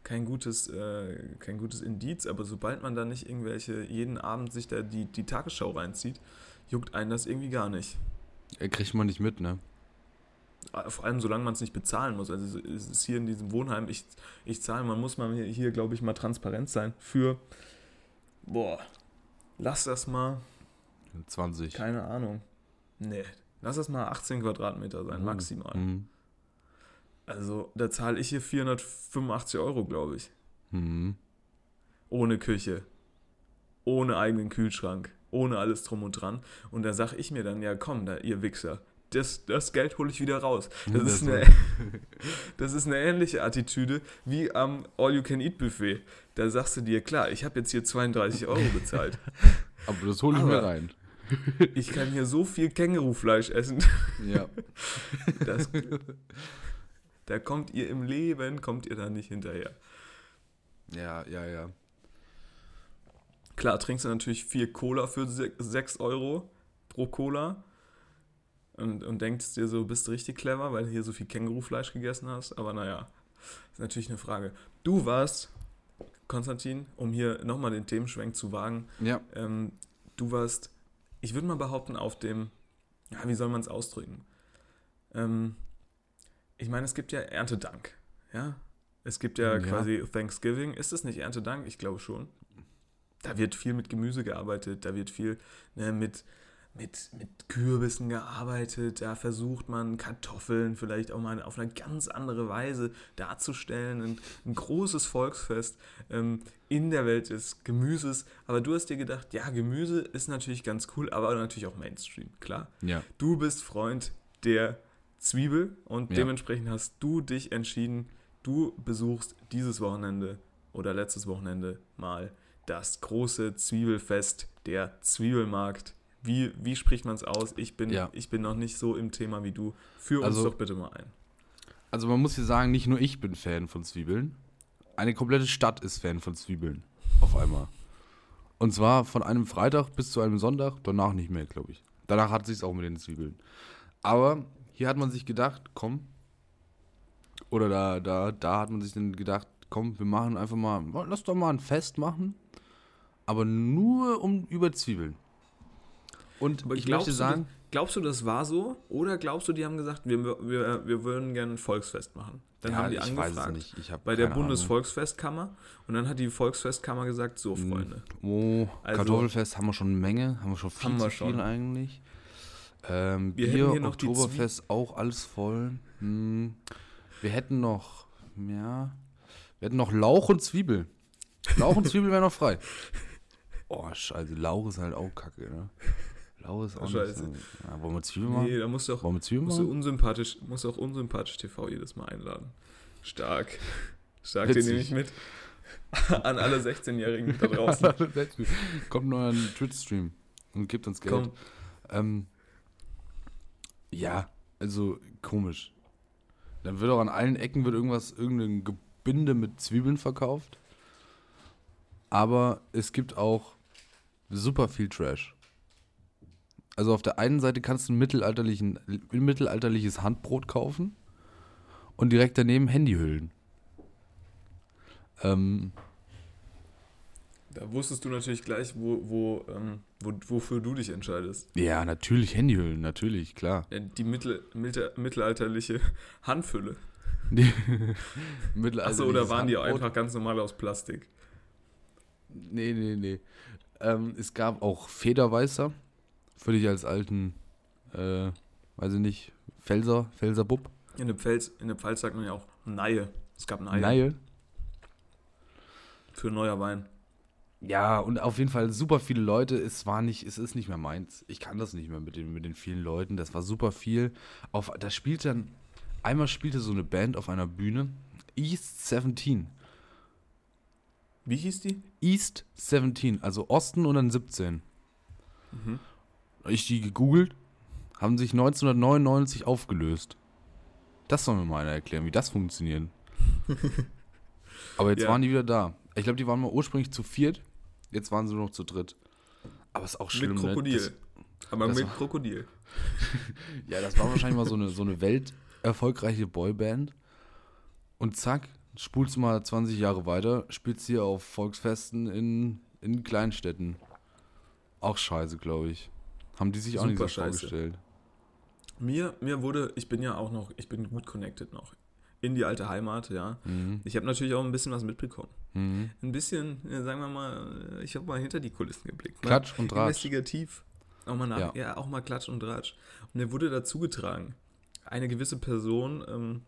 kein gutes, äh, kein gutes Indiz, aber sobald man da nicht irgendwelche jeden Abend sich da die, die Tagesschau reinzieht, juckt einen das irgendwie gar nicht. Äh, Kriegt man nicht mit, ne? Äh, Vor allem, solange man es nicht bezahlen muss. Also es ist hier in diesem Wohnheim, ich, ich zahle, man muss mal hier, hier glaube ich, mal transparent sein für, boah, lass das mal, 20. keine Ahnung. Nee, lass das mal 18 Quadratmeter sein, Mhm. maximal. Mhm. Also da zahle ich hier 485 Euro, glaube ich. Mhm. Ohne Küche, ohne eigenen Kühlschrank, ohne alles drum und dran. Und da sag ich mir dann, ja komm, da, ihr Wichser, das, das Geld hole ich wieder raus. Das, Das ist eine, das ist eine ähnliche Attitüde wie am All-You-Can-Eat-Buffet. Da sagst du dir, klar, ich habe jetzt hier 32 Euro bezahlt. Aber das hole ich mir Aber- rein. Ich kann hier so viel Kängurufleisch essen. Ja. Das, da kommt ihr im Leben, kommt ihr da nicht hinterher. Ja, ja, ja. Klar, trinkst du natürlich vier Cola für 6 Euro pro Cola und, und denkst dir so, bist du richtig clever, weil du hier so viel Kängurufleisch gegessen hast. Aber naja, ist natürlich eine Frage. Du warst, Konstantin, um hier nochmal den Themenschwenk zu wagen, Ja. ähm, du warst, ich würde mal behaupten, auf dem, ja, wie soll man es ausdrücken? Ähm, ich meine, es gibt ja Erntedank, ja? Es gibt ja, Ja. quasi Thanksgiving. Ist es nicht Erntedank? Ich glaube schon. Da wird viel mit Gemüse gearbeitet, da wird viel ne, mit, mit, mit Kürbissen gearbeitet, da versucht man Kartoffeln vielleicht auch mal auf eine ganz andere Weise darzustellen. Ein, ein großes Volksfest ähm, in der Welt des Gemüses. Aber du hast dir gedacht, ja, Gemüse ist natürlich ganz cool, aber natürlich auch Mainstream, klar. Ja. Du bist Freund der Zwiebel und Ja. dementsprechend hast du dich entschieden, du besuchst dieses Wochenende oder letztes Wochenende mal das große Zwiebelfest, der Zwiebelmarkt. Wie, wie spricht man es aus? Ich bin, Ja. ich bin noch nicht so im Thema wie du. Führ uns Also- doch bitte mal ein. Also man muss hier sagen, nicht nur ich bin Fan von Zwiebeln. Eine komplette Stadt ist Fan von Zwiebeln. Auf einmal. Und zwar von einem Freitag bis zu einem Sonntag, danach nicht mehr, glaube ich. Danach hat sich auch mit den Zwiebeln. Aber hier hat man sich gedacht, komm. Oder da, da, da hat man sich dann gedacht, komm, wir machen einfach mal, lass doch mal ein Fest machen. Aber nur um über Zwiebeln. Und Aber ich möchte du, sagen, das, glaubst du, das war so? Oder glaubst du, die haben gesagt, wir, wir, wir würden gerne ein Volksfest machen? Dann ja, haben die ich angefragt. weiß es nicht. Ich hab bei der Ahnung. Bundesvolksfestkammer und dann hat die Volksfestkammer gesagt, so Mhm. Freunde, Oh, Also- Kartoffelfest haben wir schon eine Menge, haben wir schon viel zu viel eigentlich. Ähm, Wir Bier, hier noch Oktoberfest auch alles voll. Hm. Wir hätten noch, ja, wir hätten noch Lauch und Zwiebel. Lauch und Zwiebel wären noch frei. Oh, scheiße, Lauch ist halt auch kacke, ne? Lauch ist auch Scheiße. nicht so. Ja, wollen wir Zwiebel machen? nee, da musst du auch, musst du unsympathisch, musst du auch unsympathisch TV jedes Mal einladen. Stark. Stark, den Witzig. nehme ich mit. An alle 16-Jährigen da draußen. Kommt noch ein Twitch-Stream und gibt uns Geld. Komm, Ähm, ja, also komisch. Dann wird auch an allen Ecken wird irgendwas, irgendein Gebinde mit Zwiebeln verkauft. Aber es gibt auch super viel Trash. Also auf der einen Seite kannst du ein, mittelalterlichen, ein mittelalterliches Handbrot kaufen und direkt daneben Handyhüllen. Ähm, da wusstest du natürlich gleich, wo, wo, ähm, wo, wofür du dich entscheidest. ja, natürlich Handyhüllen, natürlich, klar. Die mittel, mittel, mittelalterliche Handfülle. Achso, oder waren die Handbrot. einfach ganz normal aus Plastik? Nee, nee, nee. Ähm, es gab auch Federweißer. Für dich als alten, äh, weiß ich nicht, Felser, Felserbub. In der Pfalz, in der Pfalz sagt man ja auch Neie. Es gab Neie Neie. für neuer Wein. Ja, und auf jeden Fall super viele Leute. Es war nicht, es ist nicht mehr meins. Ich kann das nicht mehr mit den, mit den vielen Leuten. Das war super viel. Auf, da spielt dann, einmal spielte so eine Band auf einer Bühne. East 17. Wie hieß die? East 17, also Osten und dann 17. Mhm. Ich die gegoogelt, haben sich 1999 aufgelöst. Das soll mir mal einer erklären, wie das funktioniert. Aber jetzt Ja. waren die wieder da. Ich glaube, die waren mal ursprünglich zu viert, jetzt waren sie nur noch zu dritt. Aber ist auch schlimm, mit ne? Krokodil. Das, Aber das mit war- Krokodil. ja, das war wahrscheinlich mal so eine, so eine welterfolgreiche Boyband. Und zack, spulst du mal 20 Jahre weiter, spielst hier auf Volksfesten in, in Kleinstädten. Auch scheiße, glaube ich. Haben die sich auch nicht so scheiße. vorgestellt. Mir, mir wurde, ich bin ja auch noch, ich bin gut connected noch. In die alte Heimat, ja. Mhm. Ich habe natürlich auch ein bisschen was mitbekommen. Mhm. Ein bisschen, äh, sagen wir mal, äh, ich habe mal hinter die Kulissen geblickt. ne? Klatsch und Tratsch. Investigativ. Auch mal nach, ja. Ja. auch mal Klatsch und Dratsch. Und mir wurde dazu getragen, eine gewisse Person, ähm,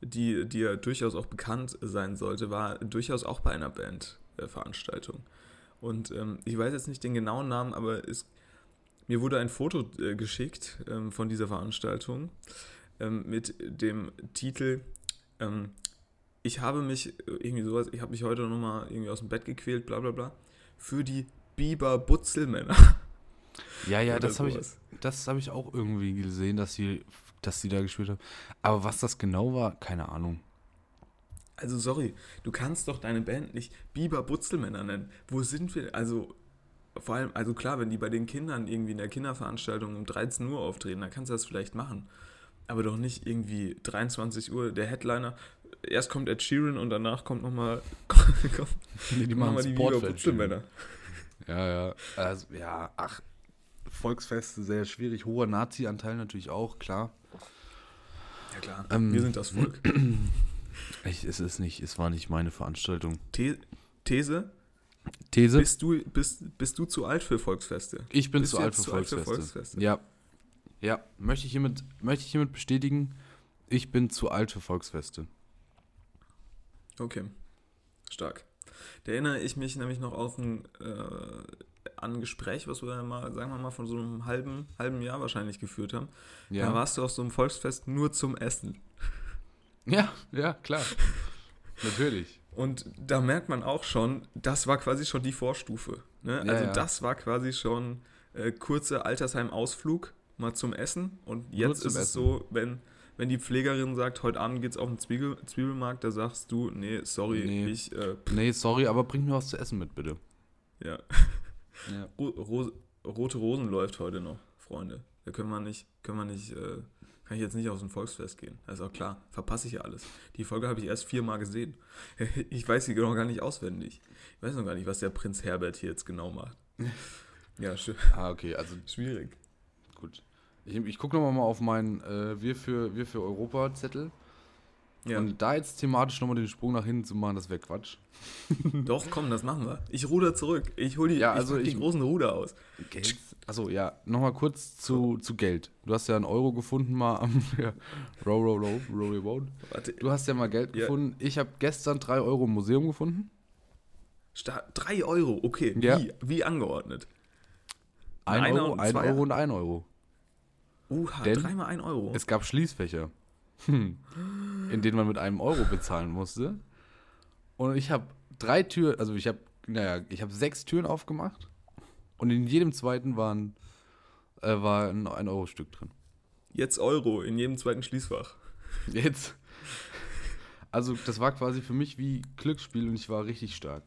die, die ja durchaus auch bekannt sein sollte, war durchaus auch bei einer Bandveranstaltung. Und ähm, ich weiß jetzt nicht den genauen Namen, aber es, mir wurde ein Foto äh, geschickt ähm, von dieser Veranstaltung ähm, mit dem Titel ähm, Ich habe mich, äh, irgendwie sowas, ich habe mich heute nochmal irgendwie aus dem Bett gequält, bla bla bla, für die Biber Butzelmänner. Ja, ja, Oder das habe ich, das habe ich auch irgendwie gesehen, dass sie, dass sie da gespielt haben. Aber was das genau war, keine Ahnung. Also sorry, du kannst doch deine Band nicht Biber Butzelmänner nennen. Wo sind wir? Also vor allem, also klar, wenn die bei den Kindern irgendwie in der Kinderveranstaltung um 13 Uhr auftreten, dann kannst du das vielleicht machen. Aber doch nicht irgendwie 23 Uhr, der Headliner, erst kommt Ed Sheeran und danach kommt nochmal Nee, die noch mal die Butzelmänner. Ja, ja. Also, ja, ach, Volksfeste sehr schwierig. Hoher Nazi-Anteil natürlich auch, klar. Ja klar, Ähm, wir sind das Volk. Ich, es ist nicht, es war nicht meine Veranstaltung. The These, These? bist du, bist, bist du zu alt für Volksfeste? ich bin zu alt zu alt für Volksfeste. Ja. Ja, möchte ich, hiermit, möchte ich hiermit bestätigen, ich bin zu alt für Volksfeste. Okay, stark. Da erinnere ich mich nämlich noch auf ein, äh, an ein Gespräch, was wir mal, sagen wir mal, von so einem halben, halben Jahr wahrscheinlich geführt haben. Da warst du auf so einem Volksfest nur zum Essen. Ja, ja, klar. Natürlich. Und da merkt man auch schon, das war quasi schon die Vorstufe. Ne? Ja, also ja. das war quasi schon äh, kurzer Altersheim-Ausflug mal zum Essen. Und jetzt ist es Essen. so, wenn, wenn die Pflegerin sagt, heute Abend geht's auf den Zwiebel, Zwiebelmarkt, da sagst du, nee, sorry, Nee. ich, äh, Nee, sorry, aber bring mir was zu essen mit, bitte. ja. Ja. Ro Ro Rote Rosen läuft heute noch, Freunde. Da können wir nicht, können wir nicht, äh, kann ich jetzt nicht auf so ein Volksfest gehen. Das ist auch klar, verpasse ich ja alles. Die Folge habe ich erst viermal gesehen. Ich weiß sie noch gar nicht auswendig. Ich weiß noch gar nicht, was der Prinz Herbert hier jetzt genau macht. Ja, schön. Ah, okay, also schwierig. gut. Ich, ich gucke nochmal mal auf meinen äh, Wir für, Wir für Europa-Zettel. Ja, Und da jetzt thematisch nochmal den Sprung nach hinten zu machen, das wäre Quatsch. doch, komm, das machen wir. Ich ruder zurück. Ich hole die, Ja, ich also die ich- großen Ruder aus. Geld? Achso, ja, nochmal kurz zu, zu Geld. Du hast ja einen Euro gefunden mal am ja, Row, Row, Row, Row, Row. Warte, Du hast ja mal Geld Ja. gefunden. Ich habe gestern drei Euro im Museum gefunden. drei Euro, okay. Ja. Wie, wie angeordnet? Ein Euro, und ein Zweier? Euro und ein Euro. Uha, Denn dreimal ein Euro. Es gab Schließfächer, hm, in denen man mit einem Euro bezahlen musste. Und ich habe drei Türen, also ich habe, naja, ich habe sechs Türen aufgemacht und in jedem zweiten waren, äh, war ein 1-Euro-Stück drin. Jetzt Euro in jedem zweiten Schließfach. Jetzt. Also das war quasi für mich wie Glücksspiel und ich war richtig stark.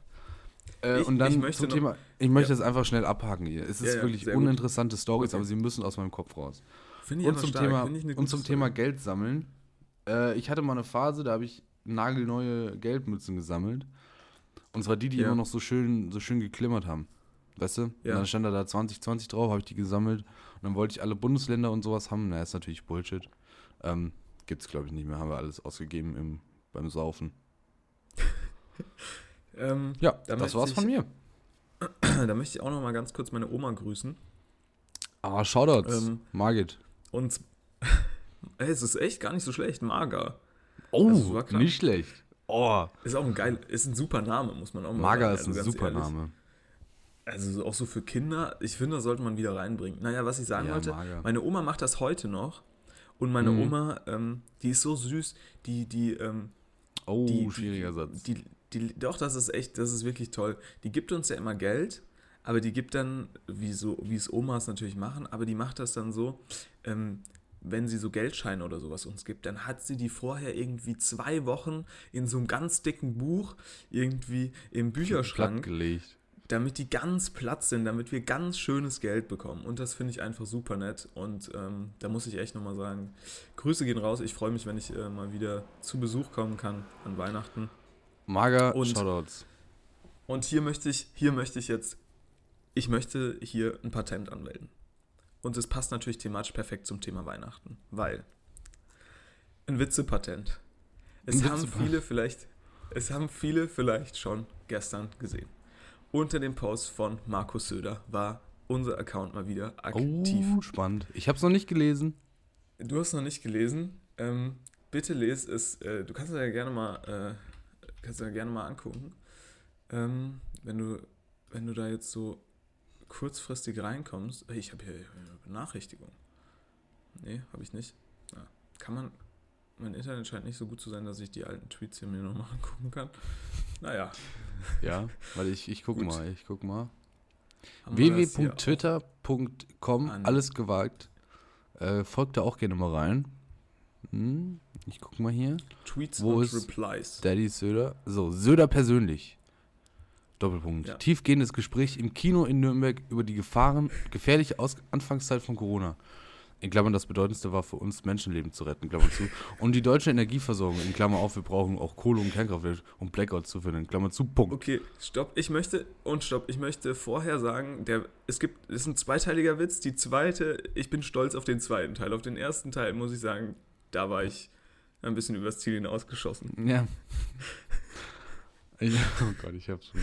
Äh, Ich- und dann zum noch- Thema, ich möchte Ja. es einfach schnell abhaken hier. Es ist Ja, wirklich sehr gut. uninteressante Stories, Okay. aber sie müssen aus meinem Kopf raus. Finde ich Und zum, stark. Thema, Finde ich eine und zum Story. Thema Geld sammeln. Äh, ich hatte mal eine Phase, da habe ich nagelneue Geldmützen gesammelt. Und zwar die, die Ja. immer noch so schön, so schön geklimmert haben. Weißt du? Und Ja. dann stand da, da 2020 drauf, habe ich die gesammelt. Und dann wollte ich alle Bundesländer und sowas haben. Na, ist natürlich Bullshit. Ähm, gibt's, glaube ich, nicht mehr. Haben wir alles ausgegeben im, beim Saufen. Ähm, Ja, Da das war's ich- von mir. da möchte ich auch noch mal ganz kurz meine Oma grüßen. Ah, Shoutouts. Ähm, Margit. Und Ey, es ist echt gar nicht so schlecht. Mager. Oh, klar. nicht schlecht. Oh, Ist auch ein geil, ist ein super Name, muss man auch mal Mager sagen. ist ein Also ganz super ehrlich. Name. Also so- auch so für Kinder, ich finde, das sollte man wieder reinbringen. Naja, was ich sagen Ja, wollte, Mager. meine Oma macht das heute noch. Und meine Mhm. Oma, ähm, die ist so süß, die, die, ähm, Oh, die, schwieriger Satz. Die, die, doch, das ist echt, das ist wirklich toll. Die gibt uns ja immer Geld, aber die gibt dann, wie, so, wie es Omas natürlich machen, aber die macht das dann so, ähm, wenn sie so Geldscheine oder sowas uns gibt, dann hat sie die vorher irgendwie zwei Wochen in so einem ganz dicken Buch irgendwie im Bücherschrank, Plattgelegt. Damit die ganz platt sind, damit wir ganz schönes Geld bekommen. Und das finde ich einfach super nett. Und ähm, da muss ich echt nochmal sagen, Grüße gehen raus. Ich freue mich, wenn ich äh, mal wieder zu Besuch kommen kann an Weihnachten. Mager, Und- Shoutouts. Und hier möchte ich, hier möchte ich jetzt, ich möchte hier ein Patent anmelden. Und es passt natürlich thematisch perfekt zum Thema Weihnachten, weil ein Witzepatent. Es Ein haben Witzepatent. viele vielleicht, es haben viele vielleicht schon gestern gesehen. Unter dem Post von Markus Söder war unser Account mal wieder aktiv. Oh, spannend. Ich habe es noch nicht gelesen. Du hast noch nicht gelesen. Ähm, bitte lese es. Äh, du kannst es ja gerne mal, äh, kannst ja gerne mal angucken. Ähm, wenn du, wenn du da jetzt so kurzfristig reinkommst. Ey, ich habe hier eine Benachrichtigung. Nee, habe ich nicht. Ja. Kann man. Mein Internet scheint nicht so gut zu sein, dass ich die alten Tweets hier mir nochmal angucken kann. Naja. Ja, weil ich, ich guck Gut. mal, ich guck mal. Www.twitter.com, alles gewagt. Äh, folgt da auch gerne mal rein. Hm, ich guck mal hier. Tweets Wo und ist Replies. Daddy Söder. So, Söder persönlich. Doppelpunkt. Ja. Tiefgehendes Gespräch im Kino in Nürnberg über die Gefahren, gefährliche Aus Anfangszeit von Corona. In Klammern, das Bedeutendste war für uns, Menschenleben zu retten, Klammer zu. Und die deutsche Energieversorgung, in Klammer auf, wir brauchen auch Kohle und Kernkraftwerke, um Blackouts zu finden, Klammer zu, Punkt. Okay, stopp. Ich möchte, und stopp, ich möchte vorher sagen, der, es gibt, es ist ein zweiteiliger Witz. Die zweite, ich bin stolz auf den zweiten Teil. Auf den ersten Teil muss ich sagen, da war ich ein bisschen übers Ziel hinausgeschossen. Ja. Ich, oh Gott, ich hab's schon.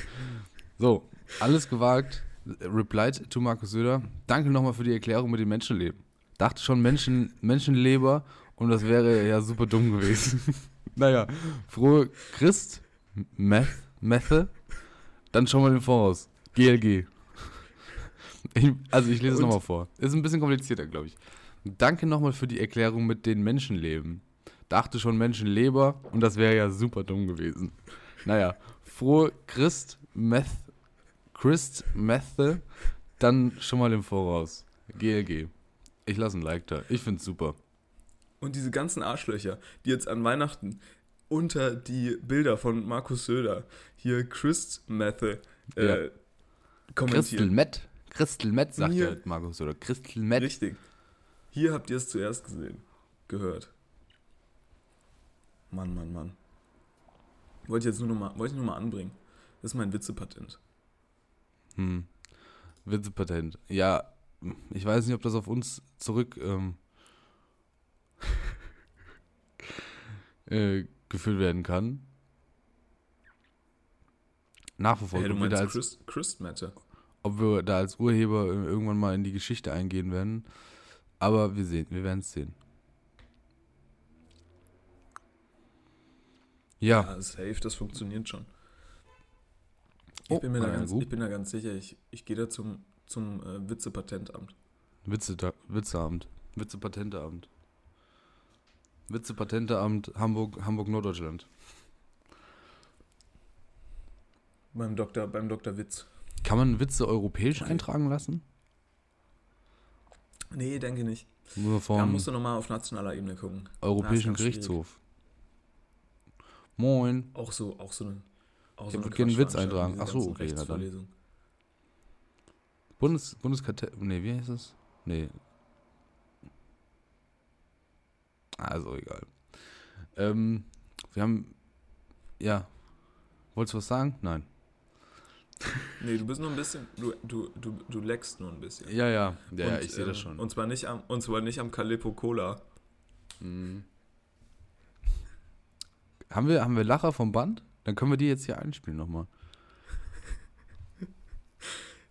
So, alles gewagt. Replied to Markus Söder. Danke nochmal für die Erklärung mit dem Menschenleben. Dachte schon Menschen, Menschenleber und das wäre ja super dumm gewesen. naja, frohe Christ, Meth, Methe, dann schon mal den Voraus. GLG. Ich, also ich lese es nochmal vor. Ist ein bisschen komplizierter, glaube ich. Danke nochmal für die Erklärung mit den Menschenleben. Dachte schon Menschenleber und das wäre ja super dumm gewesen. Naja, frohe Christ, Meth, Christ, Methe, dann schon mal im Voraus. GLG. Ich lasse ein Like da. Ich find's super. Und diese ganzen Arschlöcher, die jetzt an Weihnachten unter die Bilder von Markus Söder hier Christ Method äh, Ja. Crystal kommentieren. Met. Crystal Met, sagt Mir- der Markus, oder? Crystal Met. Richtig. Hier habt ihr es zuerst gesehen, gehört. Mann, Mann, Mann. Wollte ich jetzt nur noch mal, wollte ich nur mal anbringen. Das ist mein Witzepatent. Hm. Witzepatent. Ja, ich weiß nicht, ob das auf uns zurück ähm, äh, geführt werden kann. Nachverfolgt, Hey, du ob, wir da meinst als, Christ, Christ Matter. ob wir da als Urheber äh, irgendwann mal in die Geschichte eingehen werden. Aber wir sehen, wir werden es sehen. Ja, Ja, safe, das funktioniert schon. Ich, Oh, bin, mir da ganz, ich bin da ganz sicher, ich, ich gehe da zum, zum äh, Witzepatentamt. Witze, Witzeamt. Witzepatenteamt. Witzepatenteamt Hamburg, Hamburg Norddeutschland. Beim Doktor, beim Dr. Witz. Kann man Witze europäisch Okay. eintragen lassen? Nee, denke nicht. Nur Da musst du nochmal auf nationaler Ebene gucken. Europäischen ganz schwierig. Gerichtshof. Moin. Auch so, auch so eine. Auch Ich würd gerne einen Witz eintragen. diese Ach so, ganzen okay. Rechtsvorlesungen. Bundes, Bundeskartell. Nee, wie heißt es? Nee. Also egal. Ähm, wir haben. Ja. Wolltest du was sagen? Nein. Nee, du bist nur ein bisschen. Du, du, du, du leckst nur ein bisschen. Ja, ja. Ja, ja Und, ich sehe das ähm, schon. Und zwar nicht am, und zwar nicht am Calippo Cola. Mhm. Haben wir, haben wir Lacher vom Band? Dann können wir die jetzt hier einspielen nochmal.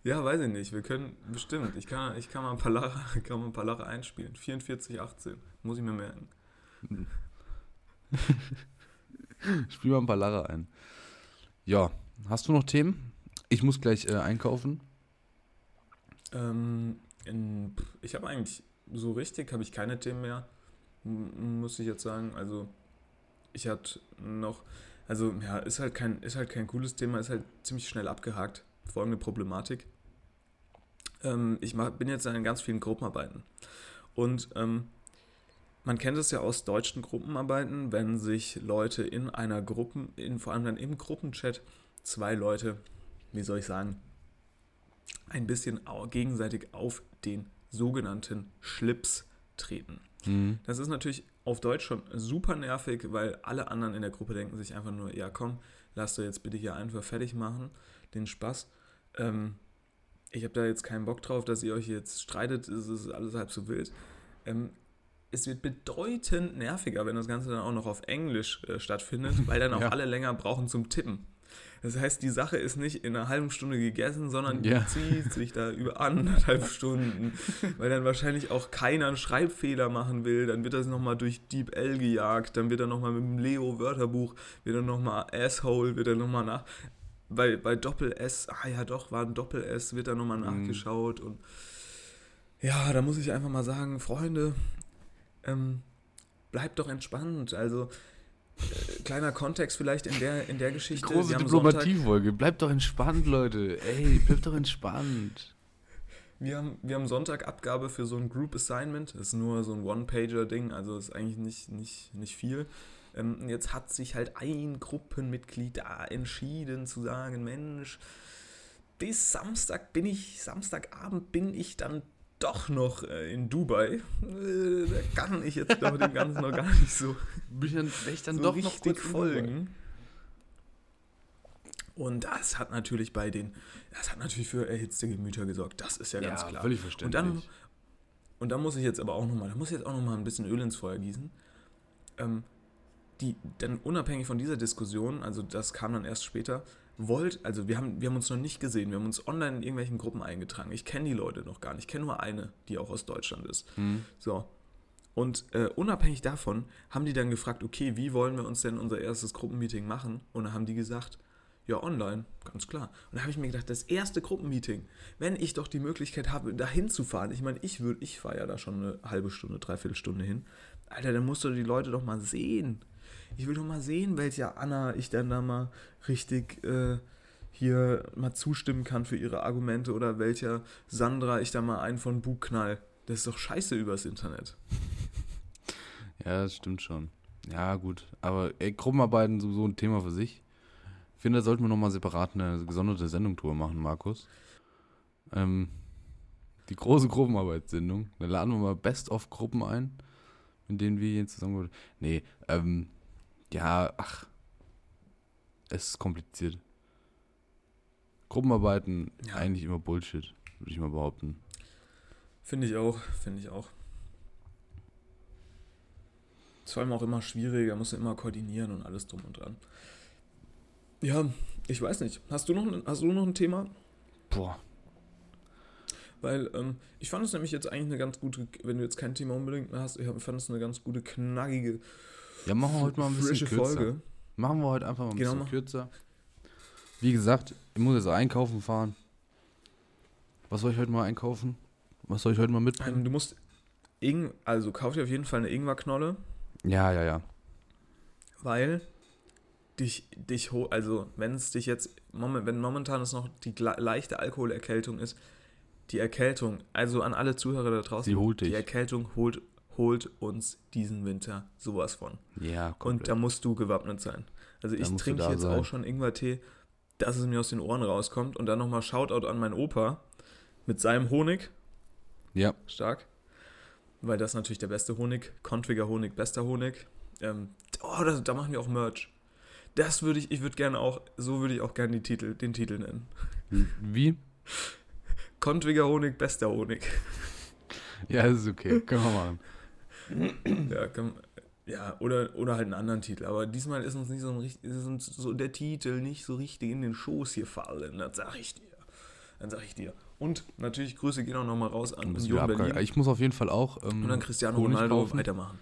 Ja, weiß ich nicht. Wir können bestimmt. Ich kann, ich kann mal ein paar Lacher, kann mal ein paar Lacher einspielen. 44, 18. Muss ich mir merken. Spiel mal ein paar Lacher ein. Ja, hast du noch Themen? Ich muss gleich äh, einkaufen. Ähm, in, ich habe eigentlich so richtig habe ich keine Themen mehr, muss ich jetzt sagen. Also ich hatte noch, also ja, ist halt kein, ist halt kein cooles Thema, ist halt ziemlich schnell abgehakt. Folgende Problematik. Ähm, ich mach, bin jetzt in ganz vielen Gruppenarbeiten und ähm, man kennt es ja aus deutschen Gruppenarbeiten, wenn sich Leute in einer Gruppen, in, vor allem dann im Gruppenchat, zwei Leute, wie soll ich sagen, ein bisschen gegenseitig auf den sogenannten Schlips treten. Mhm. Das ist natürlich auf Deutsch schon super nervig, weil alle anderen in der Gruppe denken sich einfach nur, ja komm, lass doch jetzt bitte hier einfach fertig machen, den Spaß. Ähm, ich habe da jetzt keinen Bock drauf, dass ihr euch jetzt streitet, es ist alles halb so wild. Ähm, es wird bedeutend nerviger, wenn das Ganze dann auch noch auf Englisch äh, stattfindet, weil dann auch Ja. alle länger brauchen zum Tippen. Das heißt, die Sache ist nicht in einer halben Stunde gegessen, sondern Ja. die zieht sich da über anderthalb Stunden, weil dann wahrscheinlich auch keiner einen Schreibfehler machen will. Dann wird das nochmal durch Deep L gejagt, dann wird er nochmal mit dem Leo-Wörterbuch, wird er nochmal Asshole, wird er nochmal nach. Bei, bei Doppel-S, ah ja doch, war ein Doppel-S, wird da nochmal Mhm. nachgeschaut und ja, da muss ich einfach mal sagen, Freunde, ähm, bleibt doch entspannt. Also, äh, kleiner Kontext vielleicht in der, in der Geschichte. Große haben Sonntag- Diplomatiefolge. Bleibt doch entspannt, Leute. Ey, bleibt doch entspannt. Wir haben, wir haben Sonntag Abgabe für so ein Group Assignment. Das ist nur so ein One-Pager-Ding, also ist eigentlich nicht, nicht, nicht viel. Ähm, und jetzt hat sich halt ein Gruppenmitglied da entschieden zu sagen, Mensch, bis Samstag bin ich, Samstagabend bin ich dann doch noch äh, in Dubai. Äh, da kann ich jetzt doch dem Ganzen noch gar nicht so Bin ich dann, ich dann so doch noch richtig in folgen. Und das hat natürlich bei den, das hat natürlich für erhitzte Gemüter gesorgt. Das ist ja Ja, ganz klar. völlig Und verständlich. dann, und da muss ich jetzt aber auch nochmal, da muss ich jetzt auch nochmal ein bisschen Öl ins Feuer gießen. Ähm, die, dann unabhängig von dieser Diskussion, also das kam dann erst später, wollt, also wir haben, wir haben uns noch nicht gesehen, wir haben uns online in irgendwelchen Gruppen eingetragen. Ich kenne die Leute noch gar nicht, ich kenne nur eine, die auch aus Deutschland ist. Hm. So. Und äh, unabhängig davon haben die dann gefragt, okay, wie wollen wir uns denn unser erstes Gruppenmeeting machen? Und dann haben die gesagt, ja, online, ganz klar. Und da habe ich mir gedacht, das erste Gruppenmeeting, wenn ich doch die Möglichkeit habe, da hinzufahren, ich meine, ich würde, ich fahre ja da schon eine halbe Stunde, dreiviertel Stunde hin. Alter, dann musst du die Leute doch mal sehen. Ich will doch mal sehen, welcher Anna ich dann da mal richtig äh, hier mal zustimmen kann für ihre Argumente oder welcher Sandra ich da mal einen von Bug knall. Das ist doch scheiße übers Internet. Ja, das stimmt schon. Ja, gut. Aber ey, Gruppenarbeiten sowieso ein Thema für sich. Ich finde, da sollten wir nochmal separat eine gesonderte Sendung drüber machen, Markus. Ähm, die große Gruppenarbeitssendung. Da laden wir mal Best-of-Gruppen ein, in denen wir hier zusammen. Nee, ähm, ja, ach. Es ist kompliziert. Gruppenarbeiten, Ja. eigentlich immer Bullshit, würde ich mal behaupten. Finde ich auch, finde ich auch. Ist vor allem auch immer schwieriger, muss immer koordinieren und alles drum und dran. Ja, ich weiß nicht. Hast du noch, ein- hast du noch ein Thema? Boah. Weil ähm, ich fand es nämlich jetzt eigentlich eine ganz gute, wenn du jetzt kein Thema unbedingt mehr hast, ich fand es eine ganz gute, knackige, Ja, machen wir heute mal ein bisschen kürzer. Folge. Machen wir heute einfach mal ein Genau, bisschen kürzer. Wie gesagt, ich muss jetzt einkaufen fahren. Was soll ich heute mal einkaufen? Was soll ich heute mal Ähm, mitbringen? du musst, Ing also kauf dir auf jeden Fall eine Ingwerknolle. Ja, ja, ja. weil dich, dich ho- also wenn es dich jetzt, moment, wenn momentan es noch die leichte Alkoholerkältung ist, die Erkältung, also an alle Zuhörer da draußen, Sie holt dich. die Erkältung holt, holt uns diesen Winter sowas von. Ja, Und komplett. da musst du gewappnet sein. Also Da ich trinke jetzt sein. auch schon Ingwertee, dass es mir aus den Ohren rauskommt und dann nochmal Shoutout an meinen Opa mit seinem Honig, ja, stark. Weil das ist natürlich der beste Honig. Contriger Honig, bester Honig. Ähm, oh, da, da machen wir auch Merch. Das würde ich, ich würde gerne auch, so würde ich auch gerne die Titel, den Titel nennen. wie? Contriger Honig, bester Honig. Ja, das ist okay. Können wir machen. Ja, kann, ja oder, oder halt einen anderen Titel. Aber diesmal ist uns nicht so ein ist uns so der Titel nicht so richtig in den Schoß hier fallen. Das sag ich dir. Dann sag ich dir. Und natürlich Grüße gehen auch nochmal raus an Union Berlin. Ich muss auf jeden Fall auch. Ähm, Und dann Cristiano Ronaldo weitermachen.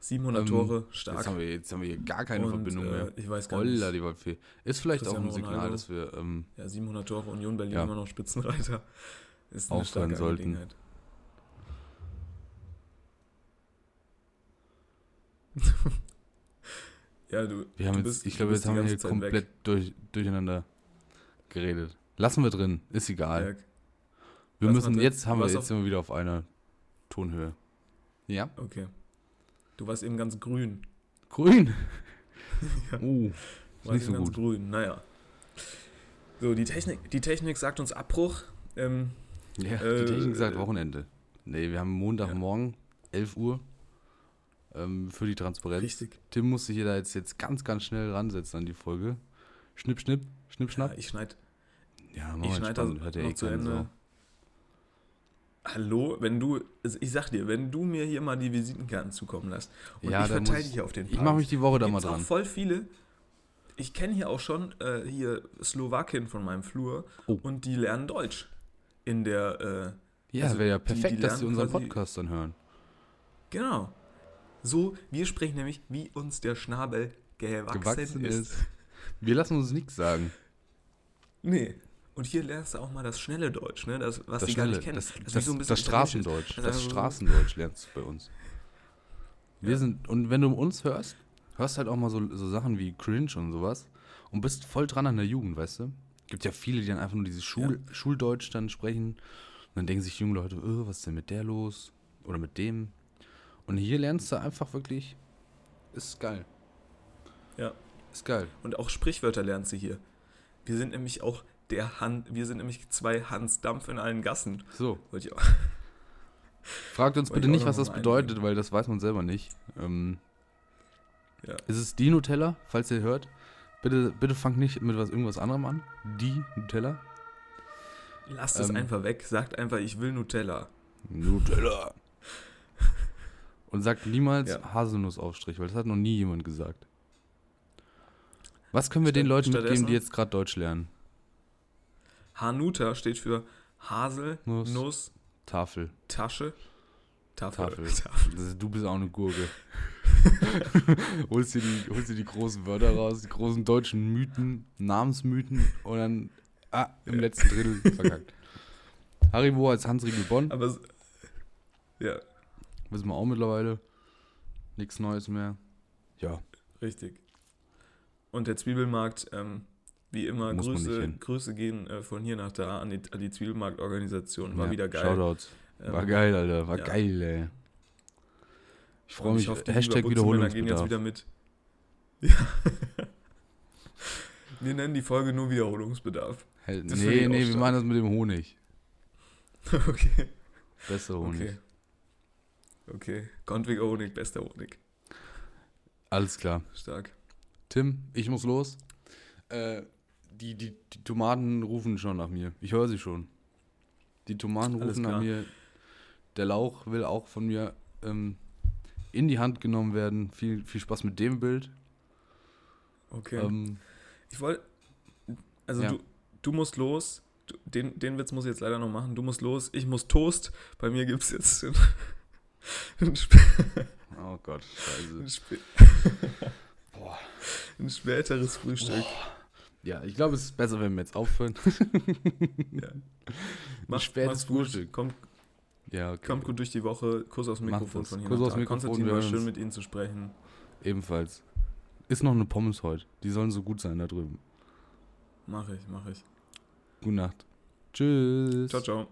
700 Ähm, Tore, stark. Jetzt haben, wir, jetzt haben wir hier gar keine Und, Verbindung äh, mehr. Ich weiß gar Holla, nicht. die Waldfee. Ist vielleicht auch Cristiano ein Signal, Ronaldo. dass wir. Ähm, Ja, 700 Tore, Union Berlin Ja. immer noch Spitzenreiter. Ist eine Aufhören starke sollten. Angelegenheit. ja, du, wir haben du jetzt, ich glaube, jetzt haben wir hier Zeit komplett weg. durch, durcheinander geredet. Lassen wir drin, ist egal. Ja, wir lass müssen, jetzt haben wir, jetzt wir wieder auf einer Tonhöhe. Ja? okay. Du warst eben ganz grün. Grün. Ja. Uh, ist nicht so ganz gut. grün, naja. So, die Technik, die Technik sagt uns Abbruch. Ähm, Ja, Äh, die Technik sagt äh, Wochenende. Nee, wir haben Montagmorgen, 11 Uhr, ähm, für die Transparenz. richtig. Tim muss sich hier da jetzt, jetzt ganz, ganz schnell ransetzen an die Folge. Schnipp, schnipp, schnipp, Ja, schnapp. ich schneide Ja, mach ich schneid das hört ja eh noch zu Ende. Sau. Hallo, wenn du, also ich sag dir, wenn du mir hier mal die Visitenkarten zukommen lässt und Ja, ich verteile hier auf den Ich mache mich die Woche da mal Gibt's auch dran. voll viele. Ich kenne hier auch schon äh, hier Slowakin von meinem Flur Oh. und die lernen Deutsch in der äh, Ja, also wäre ja perfekt, die dass die lernen unseren quasi- Podcast dann hören. genau. So, wir sprechen nämlich, wie uns der Schnabel gewachsen, Gewachsen ist. ist. Wir lassen uns nichts sagen. Nee. Und hier lernst du auch mal das schnelle Deutsch, ne? Das, was Das die gar nicht kennen. das, wie das, so ein bisschen das. Straßendeutsch. Das ist Das also so- Straßendeutsch lernst du bei uns. Wir Ja. sind, und wenn du uns hörst, hörst halt auch mal so, so Sachen wie Cringe und sowas und bist voll dran an der Jugend, weißt du? Gibt ja viele, die dann einfach nur dieses Schul Schuldeutsch dann sprechen. Und dann denken sich junge Leute, oh, was ist denn mit der los? Oder mit dem. Und hier lernst du einfach wirklich, ist geil. Ja. Ist geil. Und auch Sprichwörter lernst du hier. Wir sind nämlich auch der Han, wir sind nämlich zwei Hans Dampf in allen Gassen. So, Wollte ich auch. fragt uns bitte nicht, was das bedeutet, weil das weiß man selber nicht. Ähm, Ja. Ist es die Nutella, falls ihr hört? Bitte, bitte fangt nicht mit was irgendwas anderem an. Die Nutella. Lasst es Ähm. einfach weg, sagt einfach, ich will Nutella. Nutella. Und sagt niemals Ja. Haselnussaufstrich, weil das hat noch nie jemand gesagt. Was können wir den Statt- Leuten mitgeben, die jetzt gerade Deutsch lernen? Hanuta steht für Hasel, Nuss. Nuss, Tafel. Tasche, Tafel. Tafel. Tafel. Du bist auch eine Gurke. holst, dir die, holst dir die großen Wörter raus, die großen deutschen Mythen, Namensmythen und dann ah, im letzten Drittel verkackt. Haribo als Hansriegel Bonn, Aber ja, wissen wir auch mittlerweile. Nichts Neues mehr. Ja, richtig. Und der Zwiebelmarkt, ähm, wie immer, Muss Grüße. Grüße gehen äh, von hier nach da an die, an die Zwiebelmarktorganisation. War ja, wieder geil. Shoutouts. War Ähm, geil, Alter. War ja. geil, ey. Ich freue mich. hoffe, die Hashtag Lieber gehen jetzt Wiederholungsbedarf. wieder mit. Ja. Wir nennen die Folge nur Wiederholungsbedarf. Das finde nee, nee, wir machen das mit dem Honig. okay. Besser Honig. Okay. Okay. Gontwig Honig, bester Honig. Alles klar. Stark. Tim, ich muss los. Äh, die, die, die Tomaten rufen schon nach mir. Ich höre sie schon. Die Tomaten rufen nach mir. Der Lauch will auch von mir ähm, in die Hand genommen werden. Viel, viel Spaß mit dem Bild. Okay. Ähm, Ich wollte. Also Ja. du, du musst los. Den, den Witz muss ich jetzt leider noch machen. Du musst los. Ich muss Toast. Bei mir gibt es jetzt oh Gott, scheiße. ein, Boah. ein späteres Frühstück. Ja, ich glaube, es ist besser, wenn wir jetzt aufhören. Ja. Mach, spätes mach's gut. Frühstück. Kommt, ja, okay. kommt gut durch die Woche. Kuss aufs Macht Mikrofon von hier Kuss aufs da. Mikrofon, Konstantin, war schön mit Ihnen zu sprechen. Ebenfalls. Ist noch eine Pommes heute. Die sollen so gut sein da drüben. Mach ich, mach ich. Gute Nacht. Tschüss. Ciao, ciao.